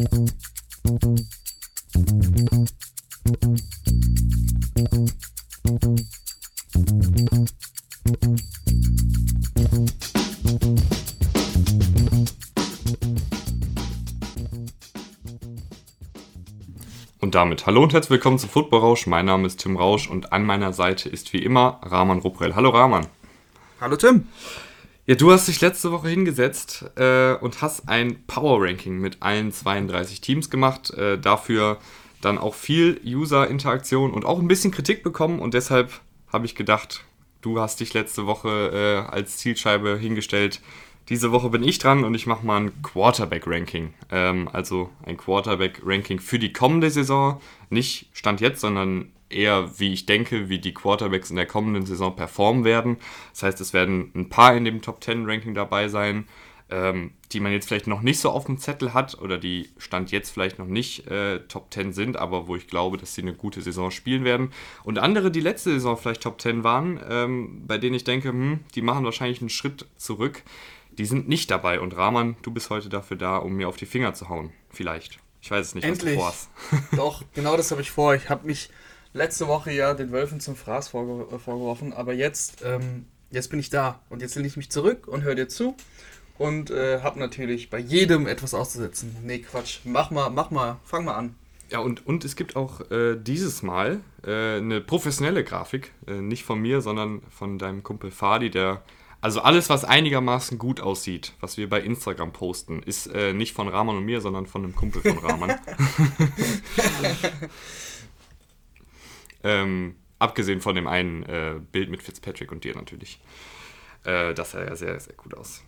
Und damit hallo und herzlich willkommen zu Football Rausch. Mein Name ist Tim Rausch und an meiner Seite ist wie immer Rahman Ruprell. Hallo Rahman. Hallo Tim. Ja, du hast dich letzte Woche hingesetzt äh, und hast ein Power Ranking mit allen 32 Teams gemacht. Äh, dafür dann auch viel User-Interaktion und auch ein bisschen Kritik bekommen und deshalb habe ich gedacht, du hast dich letzte Woche äh, als Zielscheibe hingestellt, diese Woche bin ich dran und ich mache mal ein Quarterback-Ranking. Ähm, also ein Quarterback-Ranking für die kommende Saison. Nicht Stand jetzt, sondern eher, wie ich denke, wie die Quarterbacks in der kommenden Saison performen werden. Das heißt, es werden ein paar in dem Top 10 Ranking dabei sein, ähm, die man jetzt vielleicht noch nicht so auf dem Zettel hat oder die Stand jetzt vielleicht noch nicht äh, Top 10 sind, aber wo ich glaube, dass sie eine gute Saison spielen werden. Und andere, die letzte Saison vielleicht Top 10 waren, ähm, bei denen ich denke, hm, die machen wahrscheinlich einen Schritt zurück die sind nicht dabei. Und Rahman, du bist heute dafür da, um mir auf die Finger zu hauen. Vielleicht. Ich weiß es nicht, Endlich. was du vorhast. Doch, genau das habe ich vor. Ich habe mich letzte Woche ja den Wölfen zum Fraß vorge äh, vorgeworfen, aber jetzt, ähm, jetzt bin ich da. Und jetzt lehne ich mich zurück und höre dir zu. Und äh, habe natürlich bei jedem etwas auszusetzen. Nee, Quatsch. Mach mal, mach mal, fang mal an. Ja, und, und es gibt auch äh, dieses Mal äh, eine professionelle Grafik. Äh, nicht von mir, sondern von deinem Kumpel Fadi, der also alles, was einigermaßen gut aussieht, was wir bei Instagram posten, ist äh, nicht von Rahman und mir, sondern von einem Kumpel von Rahman. ähm, abgesehen von dem einen äh, Bild mit Fitzpatrick und dir natürlich. Äh, das sah ja sehr, sehr gut aus.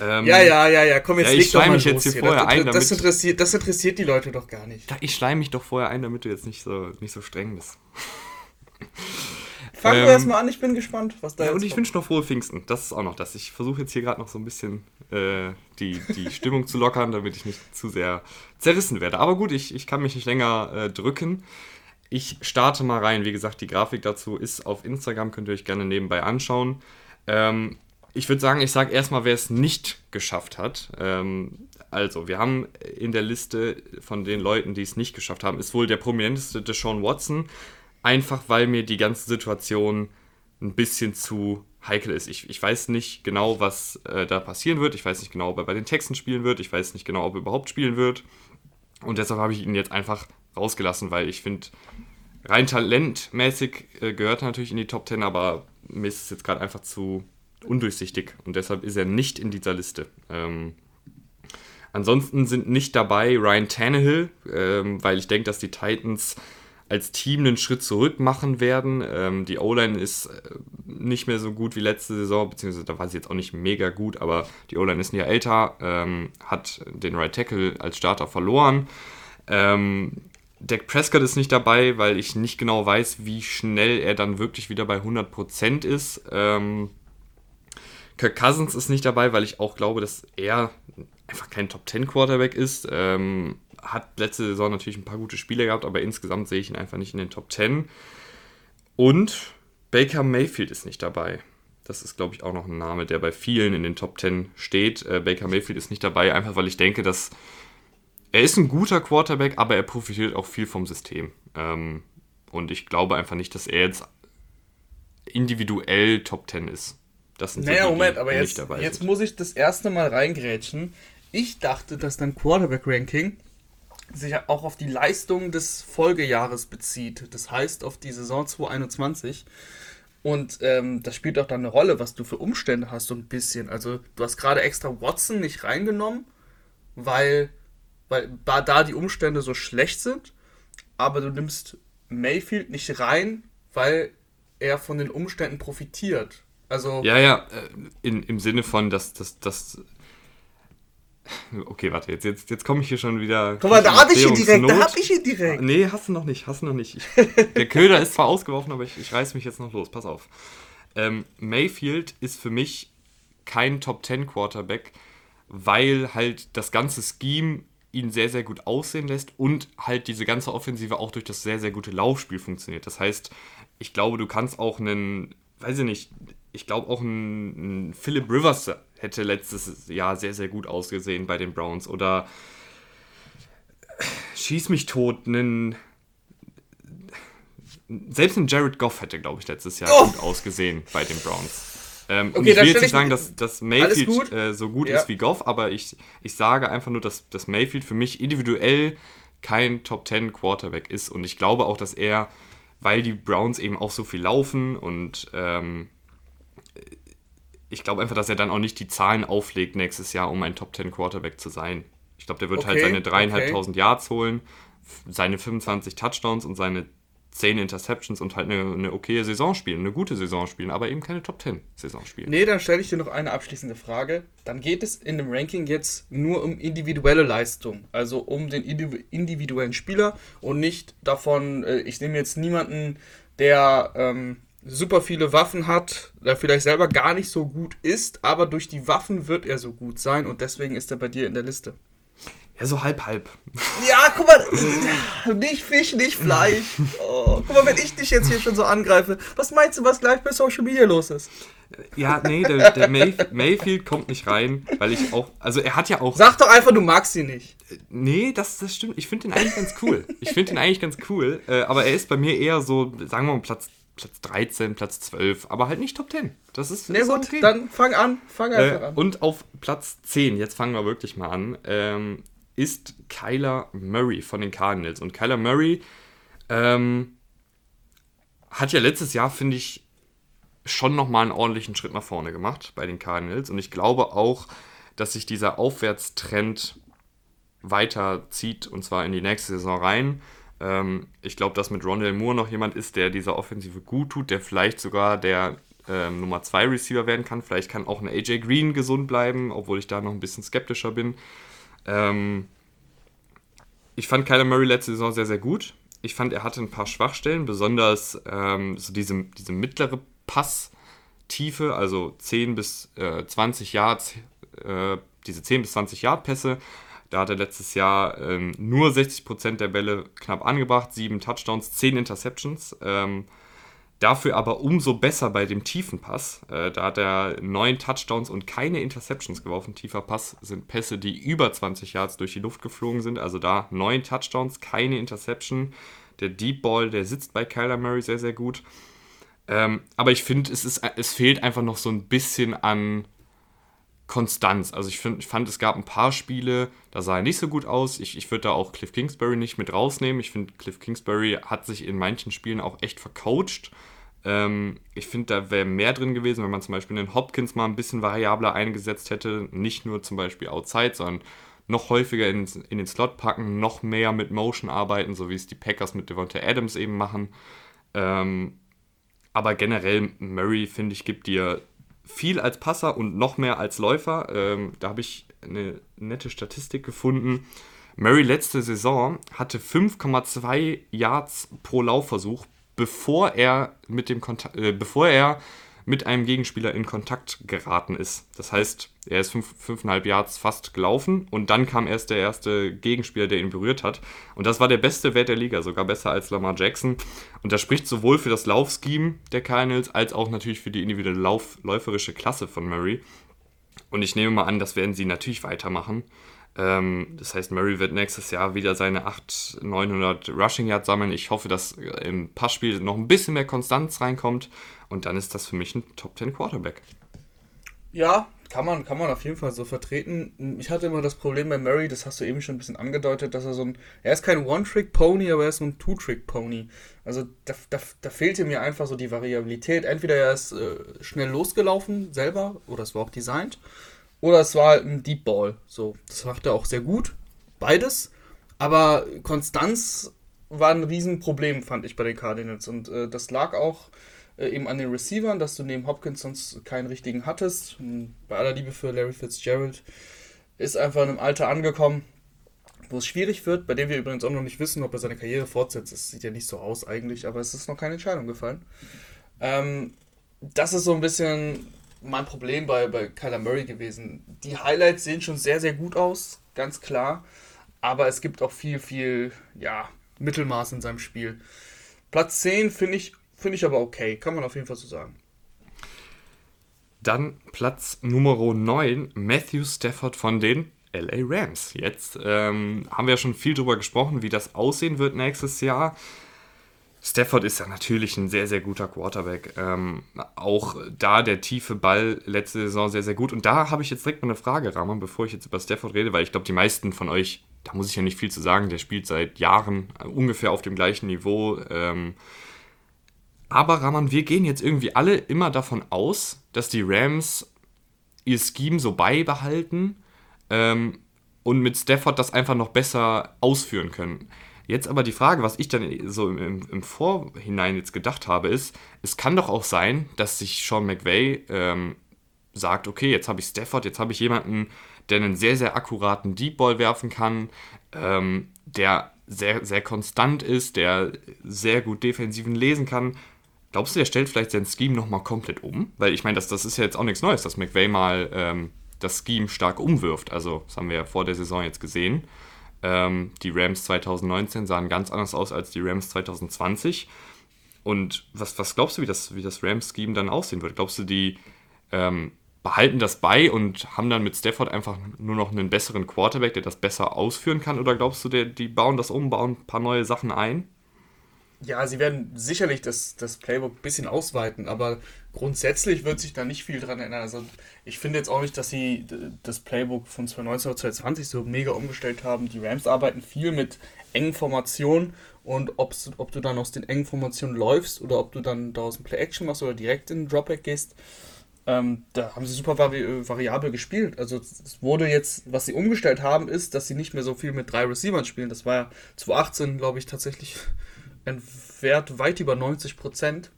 Ähm, ja, ja, ja, ja, komm, jetzt ja, ich schleim mich jetzt hier, hier vorher das, ein, damit... Das interessiert, das interessiert die Leute doch gar nicht. Ich schleim mich doch vorher ein, damit du jetzt nicht so, nicht so streng bist. Fangen ähm, wir erstmal an, ich bin gespannt, was da ja, Und ich wünsche noch frohe Pfingsten. Das ist auch noch das. Ich versuche jetzt hier gerade noch so ein bisschen äh, die, die Stimmung zu lockern, damit ich nicht zu sehr zerrissen werde. Aber gut, ich, ich kann mich nicht länger äh, drücken. Ich starte mal rein. Wie gesagt, die Grafik dazu ist auf Instagram, könnt ihr euch gerne nebenbei anschauen. Ähm, ich würde sagen, ich sage erstmal, wer es nicht geschafft hat. Ähm, also, wir haben in der Liste von den Leuten, die es nicht geschafft haben, ist wohl der prominenteste Deshaun Watson einfach weil mir die ganze Situation ein bisschen zu heikel ist. Ich, ich weiß nicht genau, was äh, da passieren wird. Ich weiß nicht genau, ob er bei den Texten spielen wird. Ich weiß nicht genau, ob er überhaupt spielen wird. Und deshalb habe ich ihn jetzt einfach rausgelassen, weil ich finde, rein talentmäßig äh, gehört er natürlich in die Top 10, aber mir ist es jetzt gerade einfach zu undurchsichtig und deshalb ist er nicht in dieser Liste. Ähm, ansonsten sind nicht dabei Ryan Tannehill, ähm, weil ich denke, dass die Titans als Team einen Schritt zurück machen werden. Ähm, die O-Line ist äh, nicht mehr so gut wie letzte Saison, beziehungsweise da war sie jetzt auch nicht mega gut, aber die O-Line ist ja älter, ähm, hat den Right Tackle als Starter verloren. Ähm, Dak Prescott ist nicht dabei, weil ich nicht genau weiß, wie schnell er dann wirklich wieder bei 100% ist. Ähm, Kirk Cousins ist nicht dabei, weil ich auch glaube, dass er einfach kein Top 10 Quarterback ist. Ähm, hat letzte Saison natürlich ein paar gute Spiele gehabt, aber insgesamt sehe ich ihn einfach nicht in den Top 10. Und Baker Mayfield ist nicht dabei. Das ist, glaube ich, auch noch ein Name, der bei vielen in den Top 10 steht. Äh, Baker Mayfield ist nicht dabei, einfach weil ich denke, dass er ist ein guter Quarterback, aber er profitiert auch viel vom System. Ähm, und ich glaube einfach nicht, dass er jetzt individuell Top 10 ist. Das sind naja, so die, Moment, aber jetzt, jetzt muss ich das erste Mal reingrätschen. Ich dachte, dass dein Quarterback-Ranking sich auch auf die Leistung des Folgejahres bezieht. Das heißt auf die Saison 2021. Und ähm, das spielt auch dann eine Rolle, was du für Umstände hast, so ein bisschen. Also, du hast gerade extra Watson nicht reingenommen, weil, weil da die Umstände so schlecht sind. Aber du nimmst Mayfield nicht rein, weil er von den Umständen profitiert. Also. Ja, ja, äh, in, im Sinne von, dass, dass, dass Okay, warte, jetzt, jetzt, jetzt komme ich hier schon wieder. Guck mal, da habe ich ihn direkt, da habe ich ihn direkt. Nee, hast du noch nicht, hast du noch nicht. Ich, der Köder ist zwar ausgeworfen, aber ich, ich reiß mich jetzt noch los, pass auf. Ähm, Mayfield ist für mich kein Top 10 Quarterback, weil halt das ganze Scheme ihn sehr, sehr gut aussehen lässt und halt diese ganze Offensive auch durch das sehr, sehr gute Laufspiel funktioniert. Das heißt, ich glaube, du kannst auch einen, weiß ich nicht, ich glaube auch einen, einen Philip Rivers hätte letztes Jahr sehr, sehr gut ausgesehen bei den Browns. Oder schieß mich tot, einen. Selbst ein Jared Goff hätte, glaube ich, letztes Jahr oh. gut ausgesehen bei den Browns. Ähm, okay, ich will jetzt nicht sagen, dass, dass Mayfield gut. Äh, so gut ja. ist wie Goff, aber ich, ich sage einfach nur, dass, dass Mayfield für mich individuell kein Top 10 Quarterback ist. Und ich glaube auch, dass er, weil die Browns eben auch so viel laufen und ähm, ich glaube einfach, dass er dann auch nicht die Zahlen auflegt nächstes Jahr, um ein Top 10 Quarterback zu sein. Ich glaube, der wird halt okay, halt seine dreieinhalbtausend okay. Yards holen, seine 25 Touchdowns und seine 10 Interceptions und halt eine, eine okaye Saison spielen, eine gute Saison spielen, aber eben keine Top 10 Saison spielen. Nee, dann stelle ich dir noch eine abschließende Frage. Dann geht es in dem Ranking jetzt nur um individuelle Leistung, also um den individuellen Spieler und nicht davon, äh, ich nehme jetzt niemanden, der ähm, super viele Waffen hat, der vielleicht selber gar nicht so gut ist, aber durch die Waffen wird er so gut sein und deswegen ist er bei dir in der Liste. Ja, so halb, halb. Ja, guck mal, nicht Fisch, nicht Fleisch. Oh, guck mal, wenn ich dich jetzt hier schon so angreife, was meinst du, was gleich bei Social Media los ist? Ja, nee, der, der Mayf Mayfield kommt nicht rein, weil ich auch, also er hat ja auch... Sag doch einfach, du magst ihn nicht. Nee, das, das stimmt, ich finde ihn eigentlich ganz cool. Ich finde ihn eigentlich ganz cool, äh, aber er ist bei mir eher so, sagen wir mal, Platz Platz 13, Platz 12, aber halt nicht Top 10. Das ist, nee, ist gut, okay. dann fang an, fang einfach äh, an. Und auf Platz 10, jetzt fangen wir wirklich mal an, ähm, ist Kyler Murray von den Cardinals. Und Kyler Murray ähm, hat ja letztes Jahr, finde ich, schon nochmal einen ordentlichen Schritt nach vorne gemacht bei den Cardinals. Und ich glaube auch, dass sich dieser Aufwärtstrend weiterzieht und zwar in die nächste Saison rein. Ähm, ich glaube, dass mit Rondell Moore noch jemand ist, der dieser Offensive gut tut, der vielleicht sogar der ähm, Nummer 2 Receiver werden kann. Vielleicht kann auch ein AJ Green gesund bleiben, obwohl ich da noch ein bisschen skeptischer bin. Ähm, ich fand Kyler Murray letzte Saison sehr, sehr gut. Ich fand, er hatte ein paar Schwachstellen, besonders ähm, so diese, diese mittlere Passtiefe, also 10 bis äh, 20 Yards, äh, diese 10 bis 20 Yard Pässe. Da hat er letztes Jahr ähm, nur 60% der Bälle knapp angebracht, 7 Touchdowns, 10 Interceptions. Ähm, Dafür aber umso besser bei dem tiefen Pass. Äh, da hat er neun Touchdowns und keine Interceptions geworfen. Tiefer Pass sind Pässe, die über 20 Yards durch die Luft geflogen sind. Also da neun Touchdowns, keine Interception. Der Deep Ball, der sitzt bei Kyler Murray sehr, sehr gut. Ähm, aber ich finde, es, es fehlt einfach noch so ein bisschen an Konstanz. Also ich, find, ich fand, es gab ein paar Spiele, da sah er nicht so gut aus. Ich, ich würde da auch Cliff Kingsbury nicht mit rausnehmen. Ich finde, Cliff Kingsbury hat sich in manchen Spielen auch echt vercoacht. Ähm, ich finde, da wäre mehr drin gewesen, wenn man zum Beispiel den Hopkins mal ein bisschen variabler eingesetzt hätte. Nicht nur zum Beispiel outside, sondern noch häufiger in, in den Slot packen, noch mehr mit Motion arbeiten, so wie es die Packers mit Devonta Adams eben machen. Ähm, aber generell, Murray, finde ich, gibt dir viel als Passer und noch mehr als Läufer. Ähm, da habe ich eine nette Statistik gefunden. Murray letzte Saison hatte 5,2 Yards pro Laufversuch, bevor er mit dem Kontakt, äh, bevor er mit einem Gegenspieler in Kontakt geraten ist. Das heißt, er ist 5,5 Yards fast gelaufen und dann kam erst der erste Gegenspieler, der ihn berührt hat. Und das war der beste Wert der Liga, sogar besser als Lamar Jackson. Und das spricht sowohl für das Laufscheme der Cardinals als auch natürlich für die individuelle Lauf läuferische Klasse von Murray. Und ich nehme mal an, das werden sie natürlich weitermachen. Ähm, das heißt, Murray wird nächstes Jahr wieder seine 800, 900 Rushing Yards sammeln. Ich hoffe, dass im Passspiel noch ein bisschen mehr Konstanz reinkommt und dann ist das für mich ein Top 10 Quarterback. Ja, kann man, kann man auf jeden Fall so vertreten. Ich hatte immer das Problem bei Murray, das hast du eben schon ein bisschen angedeutet, dass er so ein. Er ist kein One-Trick-Pony, aber er ist so ein Two-Trick-Pony. Also da, da, da fehlte mir einfach so die Variabilität. Entweder er ist äh, schnell losgelaufen selber, oder es war auch designt, oder es war halt ein Deep Ball. So, das macht er auch sehr gut. Beides. Aber Konstanz war ein Riesenproblem, fand ich bei den Cardinals. Und äh, das lag auch äh, eben an den Receivern, dass du neben Hopkins sonst keinen richtigen hattest. Und bei aller Liebe für Larry Fitzgerald ist einfach in einem Alter angekommen, wo es schwierig wird, bei dem wir übrigens auch noch nicht wissen, ob er seine Karriere fortsetzt. Es sieht ja nicht so aus eigentlich, aber es ist noch keine Entscheidung gefallen. Ähm, das ist so ein bisschen mein Problem bei, bei Kyler Murray gewesen. Die Highlights sehen schon sehr, sehr gut aus, ganz klar. Aber es gibt auch viel, viel, ja, Mittelmaß in seinem Spiel. Platz 10 finde ich, find ich aber okay, kann man auf jeden Fall so sagen. Dann Platz Nummer 9, Matthew Stafford von den LA Rams. Jetzt ähm, haben wir ja schon viel darüber gesprochen, wie das aussehen wird nächstes Jahr. Stafford ist ja natürlich ein sehr, sehr guter Quarterback. Ähm, auch da der tiefe Ball letzte Saison sehr, sehr gut. Und da habe ich jetzt direkt mal eine Frage, Rahman, bevor ich jetzt über Stafford rede, weil ich glaube, die meisten von euch, da muss ich ja nicht viel zu sagen, der spielt seit Jahren ungefähr auf dem gleichen Niveau. Ähm, aber Rahman, wir gehen jetzt irgendwie alle immer davon aus, dass die Rams ihr Scheme so beibehalten ähm, und mit Stafford das einfach noch besser ausführen können. Jetzt aber die Frage, was ich dann so im, im Vorhinein jetzt gedacht habe, ist, es kann doch auch sein, dass sich Sean McVay ähm, sagt, okay, jetzt habe ich Stafford, jetzt habe ich jemanden, der einen sehr, sehr akkuraten Deep Ball werfen kann, ähm, der sehr, sehr konstant ist, der sehr gut Defensiven lesen kann. Glaubst du, der stellt vielleicht sein Scheme nochmal komplett um? Weil ich meine, das, das ist ja jetzt auch nichts Neues, dass McVay mal ähm, das Scheme stark umwirft. Also, das haben wir ja vor der Saison jetzt gesehen. Ähm, die Rams 2019 sahen ganz anders aus als die Rams 2020. Und was, was glaubst du, wie das, wie das Rams-Scheme dann aussehen wird? Glaubst du, die ähm, behalten das bei und haben dann mit Stafford einfach nur noch einen besseren Quarterback, der das besser ausführen kann? Oder glaubst du, der, die bauen das um, bauen ein paar neue Sachen ein? Ja, sie werden sicherlich das, das Playbook ein bisschen ausweiten, aber grundsätzlich wird sich da nicht viel dran ändern. Also ich finde jetzt auch nicht, dass sie das Playbook von 2019 oder 2020 so mega umgestellt haben. Die Rams arbeiten viel mit engen Formationen und ob du dann aus den engen Formationen läufst oder ob du dann daraus ein Play-Action machst oder direkt in den Dropback gehst, ähm, da haben sie super vari variabel gespielt. Also es wurde jetzt, was sie umgestellt haben, ist, dass sie nicht mehr so viel mit drei Receivern spielen. Das war ja 2018, glaube ich, tatsächlich ein Wert weit über 90 Prozent.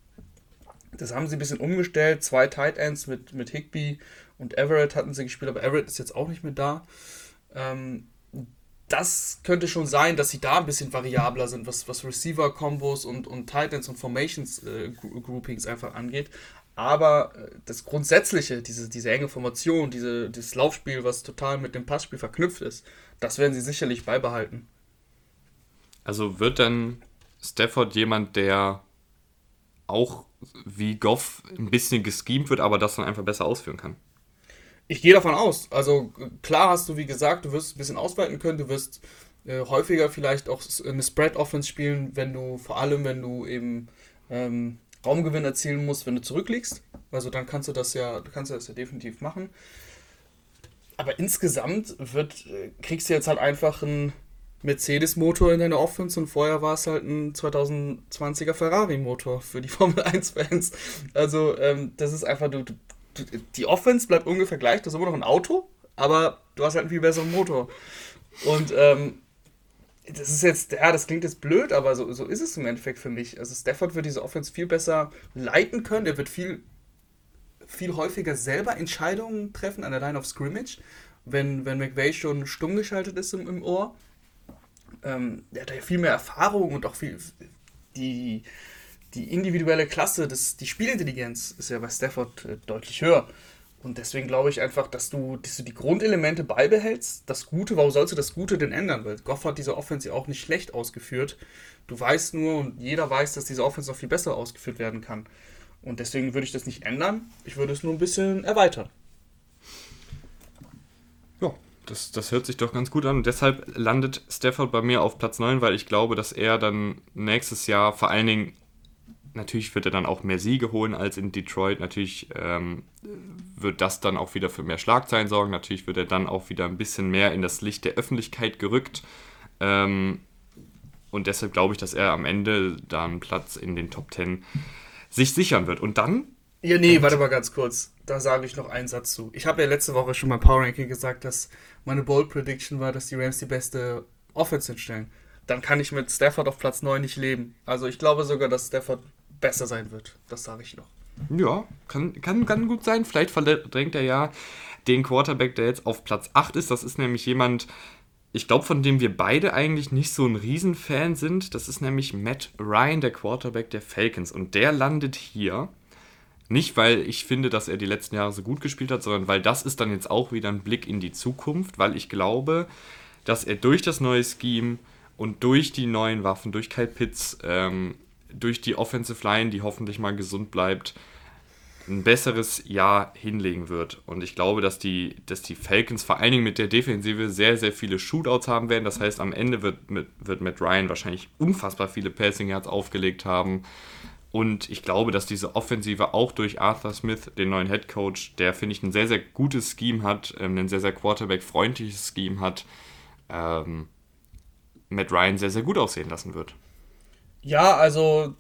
Das haben sie ein bisschen umgestellt. Zwei Tight Ends mit, mit Higby und Everett hatten sie gespielt, aber Everett ist jetzt auch nicht mehr da. Ähm, das könnte schon sein, dass sie da ein bisschen variabler sind, was, was Receiver-Kombos und, und Titans und Formations-Groupings äh, einfach angeht. Aber äh, das Grundsätzliche, diese, diese enge Formation, diese, dieses Laufspiel, was total mit dem Passspiel verknüpft ist, das werden sie sicherlich beibehalten. Also wird dann Stafford jemand, der auch wie Goff ein bisschen geschemt wird, aber das dann einfach besser ausführen kann? Ich gehe davon aus. Also klar hast du, wie gesagt, du wirst ein bisschen ausweiten können, du wirst äh, häufiger vielleicht auch eine Spread-Offense spielen, wenn du, vor allem wenn du eben ähm, Raumgewinn erzielen musst, wenn du zurückliegst. Also dann kannst du das ja, du kannst das ja definitiv machen. Aber insgesamt wird, äh, kriegst du jetzt halt einfach ein Mercedes-Motor in deiner Offense und vorher war es halt ein 2020er Ferrari-Motor für die Formel 1-Fans. Also, ähm, das ist einfach, du, du, die Offense bleibt ungefähr gleich, das ist immer noch ein Auto, aber du hast halt einen viel besseren Motor. Und ähm, das ist jetzt, ja, das klingt jetzt blöd, aber so, so ist es im Endeffekt für mich. Also Stafford wird diese Offense viel besser leiten können, er wird viel, viel häufiger selber Entscheidungen treffen an der Line of Scrimmage, wenn, wenn McVay schon stumm geschaltet ist im, im Ohr ähm, der hat ja viel mehr Erfahrung und auch viel die, die individuelle Klasse, das, die Spielintelligenz ist ja bei Stafford äh, deutlich höher. Und deswegen glaube ich einfach, dass du, dass du die Grundelemente beibehältst. Das Gute, warum sollst du das Gute denn ändern? Weil Goff hat diese Offense ja auch nicht schlecht ausgeführt. Du weißt nur und jeder weiß, dass diese Offense noch viel besser ausgeführt werden kann. Und deswegen würde ich das nicht ändern. Ich würde es nur ein bisschen erweitern. Das, das hört sich doch ganz gut an. Und deshalb landet Stafford bei mir auf Platz 9, weil ich glaube, dass er dann nächstes Jahr vor allen Dingen, natürlich wird er dann auch mehr Siege holen als in Detroit. Natürlich ähm, wird das dann auch wieder für mehr Schlagzeilen sorgen. Natürlich wird er dann auch wieder ein bisschen mehr in das Licht der Öffentlichkeit gerückt. Ähm, und deshalb glaube ich, dass er am Ende da einen Platz in den Top 10 sich sichern wird. Und dann ja, nee, warte mal ganz kurz. Da sage ich noch einen Satz zu. Ich habe ja letzte Woche schon mal Power Ranking gesagt, dass meine Bold Prediction war, dass die Rams die beste Offense hinstellen. Dann kann ich mit Stafford auf Platz 9 nicht leben. Also ich glaube sogar, dass Stafford besser sein wird. Das sage ich noch. Ja, kann, kann, kann gut sein. Vielleicht verdrängt er ja den Quarterback, der jetzt auf Platz 8 ist. Das ist nämlich jemand, ich glaube, von dem wir beide eigentlich nicht so ein Riesenfan sind. Das ist nämlich Matt Ryan, der Quarterback der Falcons. Und der landet hier nicht, weil ich finde, dass er die letzten Jahre so gut gespielt hat, sondern weil das ist dann jetzt auch wieder ein Blick in die Zukunft, weil ich glaube, dass er durch das neue Scheme und durch die neuen Waffen, durch Kyle Pitts, ähm, durch die Offensive Line, die hoffentlich mal gesund bleibt, ein besseres Jahr hinlegen wird. Und ich glaube, dass die, dass die Falcons vor allen Dingen mit der Defensive sehr, sehr viele Shootouts haben werden. Das heißt, am Ende wird, wird Matt Ryan wahrscheinlich unfassbar viele Passing Yards aufgelegt haben. Und ich glaube, dass diese Offensive auch durch Arthur Smith, den neuen Head Coach, der, finde ich, ein sehr, sehr gutes Scheme hat, ähm, ein sehr, sehr Quarterback-freundliches Scheme hat, ähm, Matt Ryan sehr, sehr gut aussehen lassen wird. Ja, also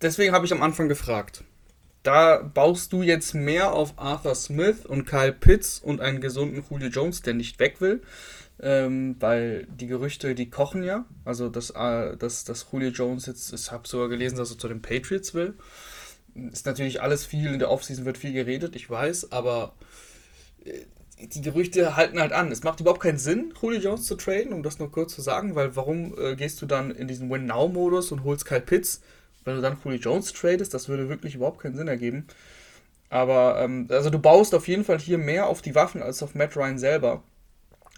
deswegen habe ich am Anfang gefragt. Da baust du jetzt mehr auf Arthur Smith und Kyle Pitts und einen gesunden Julio Jones, der nicht weg will. Ähm, weil die Gerüchte, die kochen ja. Also, dass, äh, dass, dass Julio Jones jetzt, ich habe sogar gelesen, dass er zu den Patriots will. Ist natürlich alles viel, in der Offseason wird viel geredet, ich weiß, aber äh, die Gerüchte halten halt an. Es macht überhaupt keinen Sinn, Julio Jones zu traden, um das nur kurz zu sagen, weil warum äh, gehst du dann in diesen Win-Now-Modus und holst Kyle Pitts, wenn du dann Julio Jones tradest? Das würde wirklich überhaupt keinen Sinn ergeben. Aber, ähm, also du baust auf jeden Fall hier mehr auf die Waffen als auf Matt Ryan selber.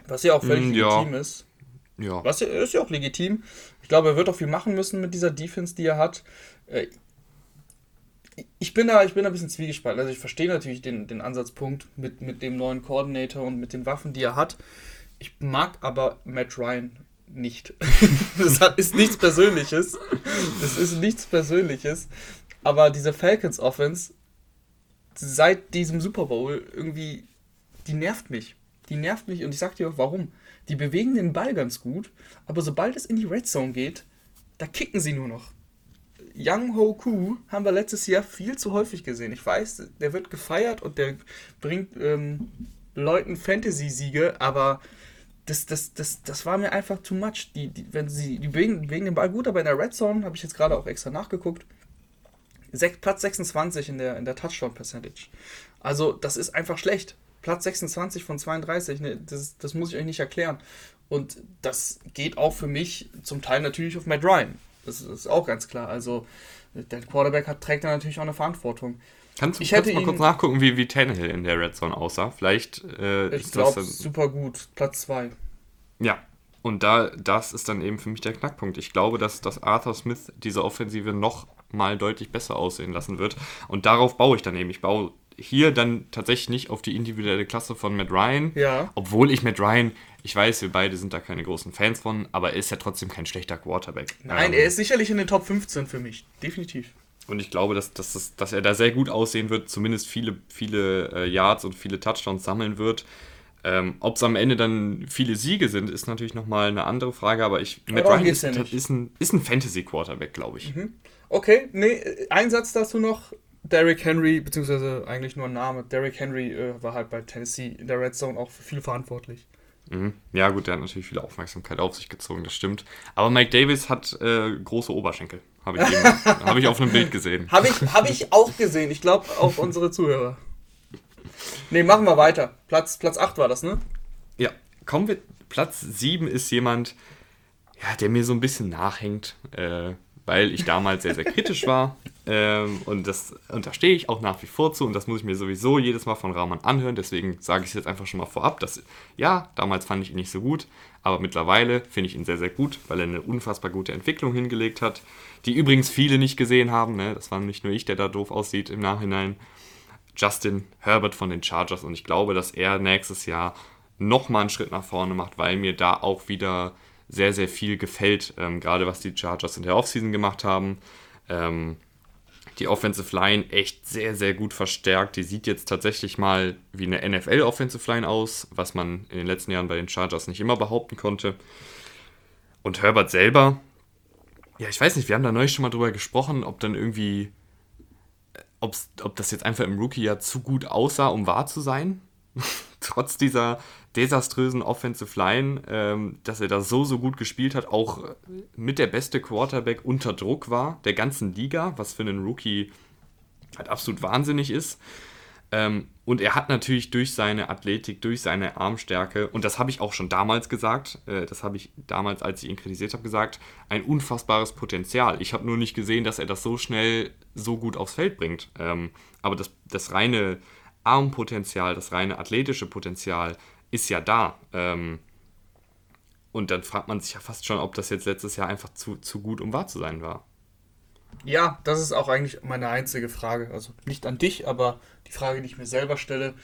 Was ja auch völlig mm, legitim ja. ist. Ja. Was ja, ist ja auch legitim. Ich glaube, er wird auch viel machen müssen mit dieser Defense, die er hat. Äh, ich bin da, ich bin da ein bisschen zwiegespalten. Also ich verstehe natürlich den, den Ansatzpunkt mit, mit dem neuen Coordinator und mit den Waffen, die er hat. Ich mag aber Matt Ryan nicht. das ist nichts Persönliches. Das ist nichts Persönliches. Aber diese Falcons Offense seit diesem Super Bowl irgendwie, die nervt mich. Die nervt mich und ich sag dir auch warum. Die bewegen den Ball ganz gut, aber sobald es in die Red Zone geht, da kicken sie nur noch. Young Ho Koo haben wir letztes Jahr viel zu häufig gesehen. Ich weiß, der wird gefeiert und der bringt ähm, Leuten Fantasy-Siege, aber das, das, das, das war mir einfach too much. Die, die, wenn sie, die wegen, wegen den Ball gut, aber in der Red Zone habe ich jetzt gerade auch extra nachgeguckt. Platz 26 in der, in der Touchdown Percentage. Also, das ist einfach schlecht. Platz 26 von 32, ne, das, das muss ich euch nicht erklären. Und das geht auch für mich zum Teil natürlich auf Matt Ryan. Das ist auch ganz klar. Also der Quarterback hat, trägt da natürlich auch eine Verantwortung. Kannst du ich hätte mal kurz nachgucken, wie, wie Tannehill in der Red Zone aussah? Vielleicht äh, ich glaube, super gut. Platz 2. Ja, und da, das ist dann eben für mich der Knackpunkt. Ich glaube, dass, dass Arthur Smith diese Offensive noch mal deutlich besser aussehen lassen wird. Und darauf baue ich dann eben. Ich baue hier dann tatsächlich nicht auf die individuelle Klasse von Matt Ryan. Ja. Obwohl ich Matt Ryan, ich weiß, wir beide sind da keine großen Fans von, aber er ist ja trotzdem kein schlechter Quarterback. Nein, ähm, er ist sicherlich in den Top 15 für mich. Definitiv. Und ich glaube, dass, dass, dass, dass er da sehr gut aussehen wird, zumindest viele, viele äh, Yards und viele Touchdowns sammeln wird. Ähm, Ob es am Ende dann viele Siege sind, ist natürlich nochmal eine andere Frage, aber ich, Matt Ryan ist, ja ist, ein, ist ein Fantasy-Quarterback, glaube ich. Mhm. Okay, nee, ein Satz dazu noch. Derrick Henry, beziehungsweise eigentlich nur ein Name, Derrick Henry äh, war halt bei Tennessee in der Red Zone auch für viel verantwortlich. Mhm. Ja, gut, der hat natürlich viel Aufmerksamkeit auf sich gezogen, das stimmt. Aber Mike Davis hat äh, große Oberschenkel. Habe ich, hab ich auf einem Bild gesehen. Habe ich, hab ich auch gesehen. Ich glaube, auch unsere Zuhörer. Ne, machen wir weiter. Platz, Platz 8 war das, ne? Ja, kommen wir. Platz 7 ist jemand, ja, der mir so ein bisschen nachhängt. Äh, weil ich damals sehr, sehr kritisch war. Ähm, und das unterstehe ich auch nach wie vor zu und das muss ich mir sowieso jedes Mal von Rahman anhören. Deswegen sage ich es jetzt einfach schon mal vorab, dass ja, damals fand ich ihn nicht so gut, aber mittlerweile finde ich ihn sehr, sehr gut, weil er eine unfassbar gute Entwicklung hingelegt hat, die übrigens viele nicht gesehen haben. Ne? Das war nicht nur ich, der da doof aussieht im Nachhinein. Justin Herbert von den Chargers und ich glaube, dass er nächstes Jahr nochmal einen Schritt nach vorne macht, weil mir da auch wieder sehr, sehr viel gefällt, ähm, gerade was die Chargers in der Offseason gemacht haben. Ähm, die Offensive Line echt sehr, sehr gut verstärkt. Die sieht jetzt tatsächlich mal wie eine NFL Offensive Line aus, was man in den letzten Jahren bei den Chargers nicht immer behaupten konnte. Und Herbert selber, ja, ich weiß nicht, wir haben da neulich schon mal drüber gesprochen, ob dann irgendwie, ob's, ob das jetzt einfach im Rookie-Jahr zu gut aussah, um wahr zu sein. Trotz dieser desaströsen Offensive Line, ähm, dass er da so, so gut gespielt hat, auch mit der beste Quarterback unter Druck war, der ganzen Liga, was für einen Rookie halt absolut wahnsinnig ist. Ähm, und er hat natürlich durch seine Athletik, durch seine Armstärke, und das habe ich auch schon damals gesagt, äh, das habe ich damals, als ich ihn kritisiert habe, gesagt, ein unfassbares Potenzial. Ich habe nur nicht gesehen, dass er das so schnell so gut aufs Feld bringt. Ähm, aber das, das reine Armpotenzial, das reine athletische Potenzial ist ja da. Ähm, und dann fragt man sich ja fast schon, ob das jetzt letztes Jahr einfach zu, zu gut, um wahr zu sein war. Ja, das ist auch eigentlich meine einzige Frage. Also nicht an dich, aber die Frage, die ich mir selber stelle.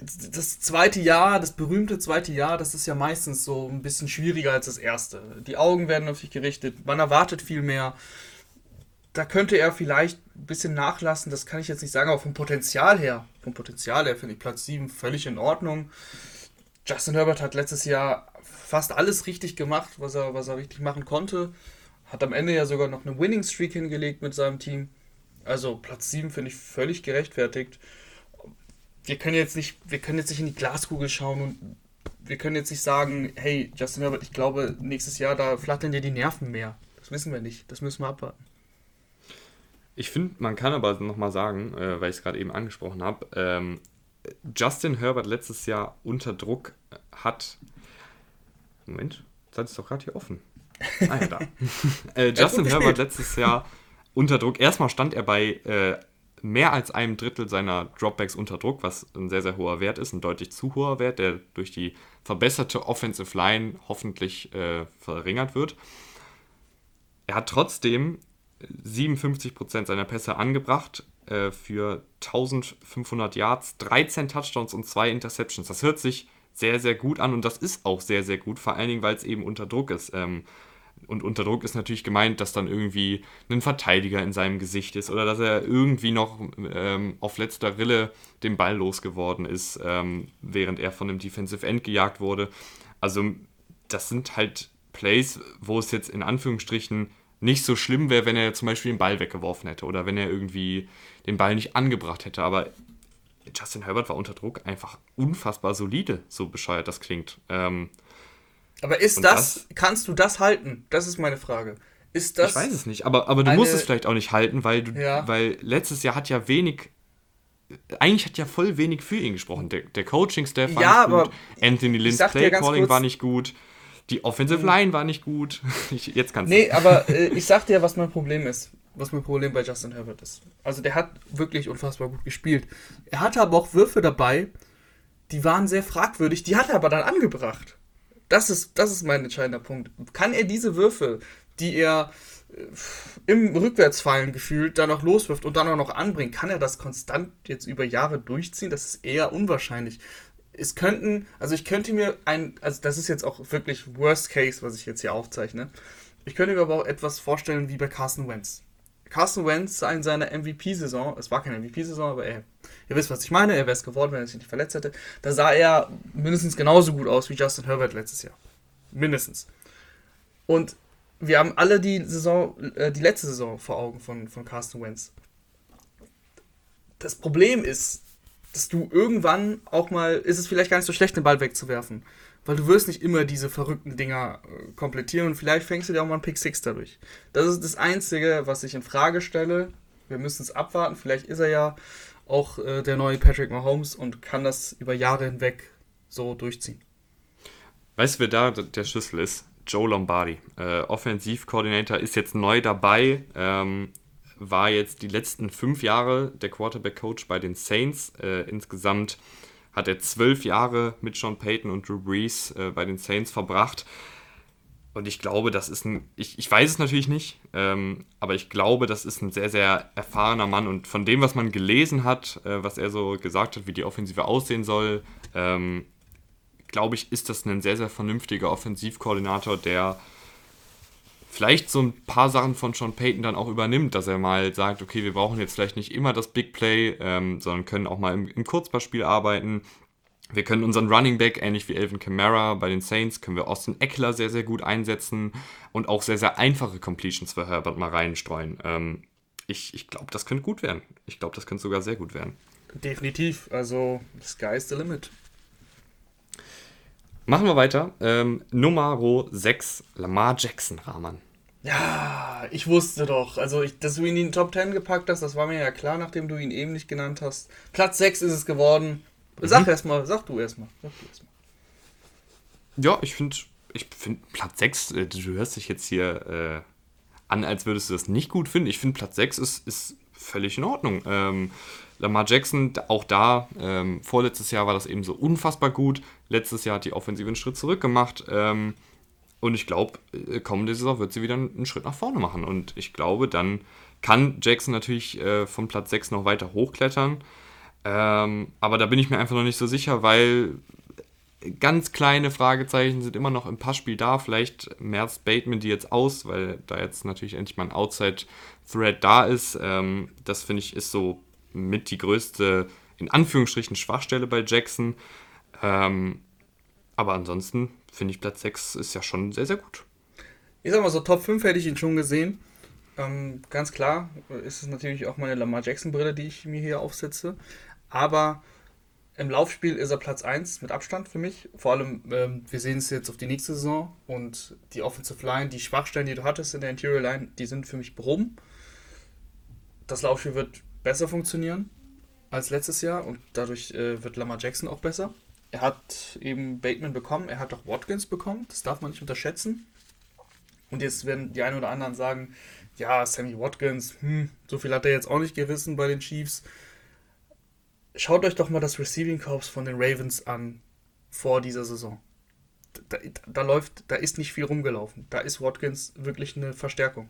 Das zweite Jahr, das berühmte zweite Jahr, das ist ja meistens so ein bisschen schwieriger als das erste. Die Augen werden auf dich gerichtet, man erwartet viel mehr. Da könnte er vielleicht ein bisschen nachlassen, das kann ich jetzt nicht sagen, aber vom Potenzial her, vom Potenzial her finde ich Platz 7 völlig in Ordnung. Justin Herbert hat letztes Jahr fast alles richtig gemacht, was er, was er richtig machen konnte. Hat am Ende ja sogar noch eine Winning Streak hingelegt mit seinem Team. Also Platz 7 finde ich völlig gerechtfertigt. Wir können jetzt nicht, wir können jetzt nicht in die Glaskugel schauen und wir können jetzt nicht sagen, hey, Justin Herbert, ich glaube, nächstes Jahr, da flattern dir die Nerven mehr. Das wissen wir nicht. Das müssen wir abwarten. Ich finde, man kann aber nochmal sagen, äh, weil ich es gerade eben angesprochen habe, ähm, Justin Herbert letztes Jahr unter Druck hat. Moment, Zeit ist doch gerade hier offen. Ah ja, da. äh, Justin Herbert letztes Jahr unter Druck. Erstmal stand er bei äh, mehr als einem Drittel seiner Dropbacks unter Druck, was ein sehr, sehr hoher Wert ist, ein deutlich zu hoher Wert, der durch die verbesserte Offensive Line hoffentlich äh, verringert wird. Er hat trotzdem 57% seiner Pässe angebracht äh, für 1500 Yards, 13 Touchdowns und 2 Interceptions. Das hört sich sehr, sehr gut an und das ist auch sehr, sehr gut, vor allen Dingen, weil es eben unter Druck ist. Ähm, und unter Druck ist natürlich gemeint, dass dann irgendwie ein Verteidiger in seinem Gesicht ist oder dass er irgendwie noch ähm, auf letzter Rille den Ball losgeworden ist, ähm, während er von einem Defensive End gejagt wurde. Also das sind halt Plays, wo es jetzt in Anführungsstrichen nicht so schlimm wäre, wenn er zum Beispiel den Ball weggeworfen hätte oder wenn er irgendwie den Ball nicht angebracht hätte. Aber Justin Herbert war unter Druck einfach unfassbar solide, so bescheuert das klingt. Ähm, aber ist das, das, kannst du das halten? Das ist meine Frage. Ist das ich weiß es nicht, aber, aber du musst es vielleicht auch nicht halten, weil, du, ja. weil letztes Jahr hat ja wenig, eigentlich hat ja voll wenig für ihn gesprochen. Der, der Coaching-Staff war ja, nicht gut, Anthony Lynn's Play-Calling war nicht gut, die Offensive hm. Line war nicht gut. Ich, jetzt kannst du. Nee, aber äh, ich sag dir, was mein Problem ist. Was mein Problem bei Justin Herbert ist. Also der hat wirklich unfassbar gut gespielt. Er hatte aber auch Würfe dabei, die waren sehr fragwürdig, die hat er aber dann angebracht. Das ist, das ist mein entscheidender Punkt. Kann er diese Würfe, die er äh, im Rückwärtsfallen gefühlt dann noch loswirft und dann auch noch anbringt, kann er das konstant jetzt über Jahre durchziehen? Das ist eher unwahrscheinlich. Es könnten, also ich könnte mir ein, also das ist jetzt auch wirklich Worst Case, was ich jetzt hier aufzeichne. Ich könnte mir aber auch etwas vorstellen wie bei Carson Wentz. Carson Wentz in seiner MVP-Saison, es war keine MVP-Saison, aber er, ihr wisst, was ich meine, er wäre es geworden, wenn er sich nicht verletzt hätte. Da sah er mindestens genauso gut aus wie Justin Herbert letztes Jahr. Mindestens. Und wir haben alle die Saison, äh, die letzte Saison vor Augen von, von Carson Wentz. Das Problem ist, dass du irgendwann auch mal, ist es vielleicht gar nicht so schlecht, den Ball wegzuwerfen. Weil du wirst nicht immer diese verrückten Dinger äh, komplettieren und vielleicht fängst du dir auch mal einen Pick 6 dadurch. Das ist das Einzige, was ich in Frage stelle. Wir müssen es abwarten. Vielleicht ist er ja auch äh, der neue Patrick Mahomes und kann das über Jahre hinweg so durchziehen. Weißt du, wer da der Schlüssel ist? Joe Lombardi. Äh, Offensivkoordinator ist jetzt neu dabei. Ähm, war jetzt die letzten fünf Jahre der Quarterback-Coach bei den Saints. Äh, insgesamt hat er zwölf Jahre mit Sean Payton und Drew Brees äh, bei den Saints verbracht. Und ich glaube, das ist ein, ich, ich weiß es natürlich nicht, ähm, aber ich glaube, das ist ein sehr, sehr erfahrener Mann. Und von dem, was man gelesen hat, äh, was er so gesagt hat, wie die Offensive aussehen soll, ähm, glaube ich, ist das ein sehr, sehr vernünftiger Offensivkoordinator, der vielleicht so ein paar Sachen von Sean Payton dann auch übernimmt, dass er mal sagt, okay, wir brauchen jetzt vielleicht nicht immer das Big Play, ähm, sondern können auch mal im, im Kurzpassspiel arbeiten. Wir können unseren Running Back, ähnlich wie Elvin Kamara bei den Saints, können wir Austin Eckler sehr, sehr gut einsetzen und auch sehr, sehr einfache Completions für Herbert mal reinstreuen. Ähm, ich ich glaube, das könnte gut werden. Ich glaube, das könnte sogar sehr gut werden. Definitiv. Also, sky is the limit. Machen wir weiter. Ähm, Nummer 6, Lamar Jackson, Rahman. Ja, ich wusste doch. Also, ich, dass du ihn in die Top 10 gepackt hast, das war mir ja klar, nachdem du ihn eben nicht genannt hast. Platz 6 ist es geworden. Sag mhm. erstmal, sag du erstmal. Sag ja, ich finde, ich finde Platz 6, äh, du hörst dich jetzt hier äh, an, als würdest du das nicht gut finden. Ich finde, Platz 6 ist, ist völlig in Ordnung. Ähm, Lamar Jackson, auch da, ähm, vorletztes Jahr war das eben so unfassbar gut. Letztes Jahr hat die Offensive einen Schritt zurück gemacht. Ähm, Und ich glaube, äh, kommende Saison wird sie wieder einen Schritt nach vorne machen. Und ich glaube, dann kann Jackson natürlich äh, von Platz 6 noch weiter hochklettern. Ähm, aber da bin ich mir einfach noch nicht so sicher, weil ganz kleine Fragezeichen sind immer noch im Passspiel da. Vielleicht merzt Bateman die jetzt aus, weil da jetzt natürlich endlich mal ein Outside-Thread da ist. Ähm, das finde ich ist so mit die größte, in Anführungsstrichen, Schwachstelle bei Jackson. Ähm, aber ansonsten finde ich Platz 6 ist ja schon sehr, sehr gut. Ich sag mal so, Top 5 hätte ich ihn schon gesehen. Ähm, ganz klar ist es natürlich auch meine Lamar Jackson-Brille, die ich mir hier aufsetze. Aber im Laufspiel ist er Platz 1 mit Abstand für mich. Vor allem, ähm, wir sehen es jetzt auf die nächste Saison und die Offensive Line, die Schwachstellen, die du hattest in der Interior Line, die sind für mich behoben. Das Laufspiel wird besser funktionieren als letztes Jahr und dadurch äh, wird Lamar Jackson auch besser. Er hat eben Bateman bekommen, er hat auch Watkins bekommen, das darf man nicht unterschätzen. Und jetzt werden die einen oder anderen sagen, ja, Sammy Watkins, hm, so viel hat er jetzt auch nicht gerissen bei den Chiefs. Schaut euch doch mal das Receiving Corps von den Ravens an vor dieser Saison. Da, da, da, läuft, da ist nicht viel rumgelaufen. Da ist Watkins wirklich eine Verstärkung.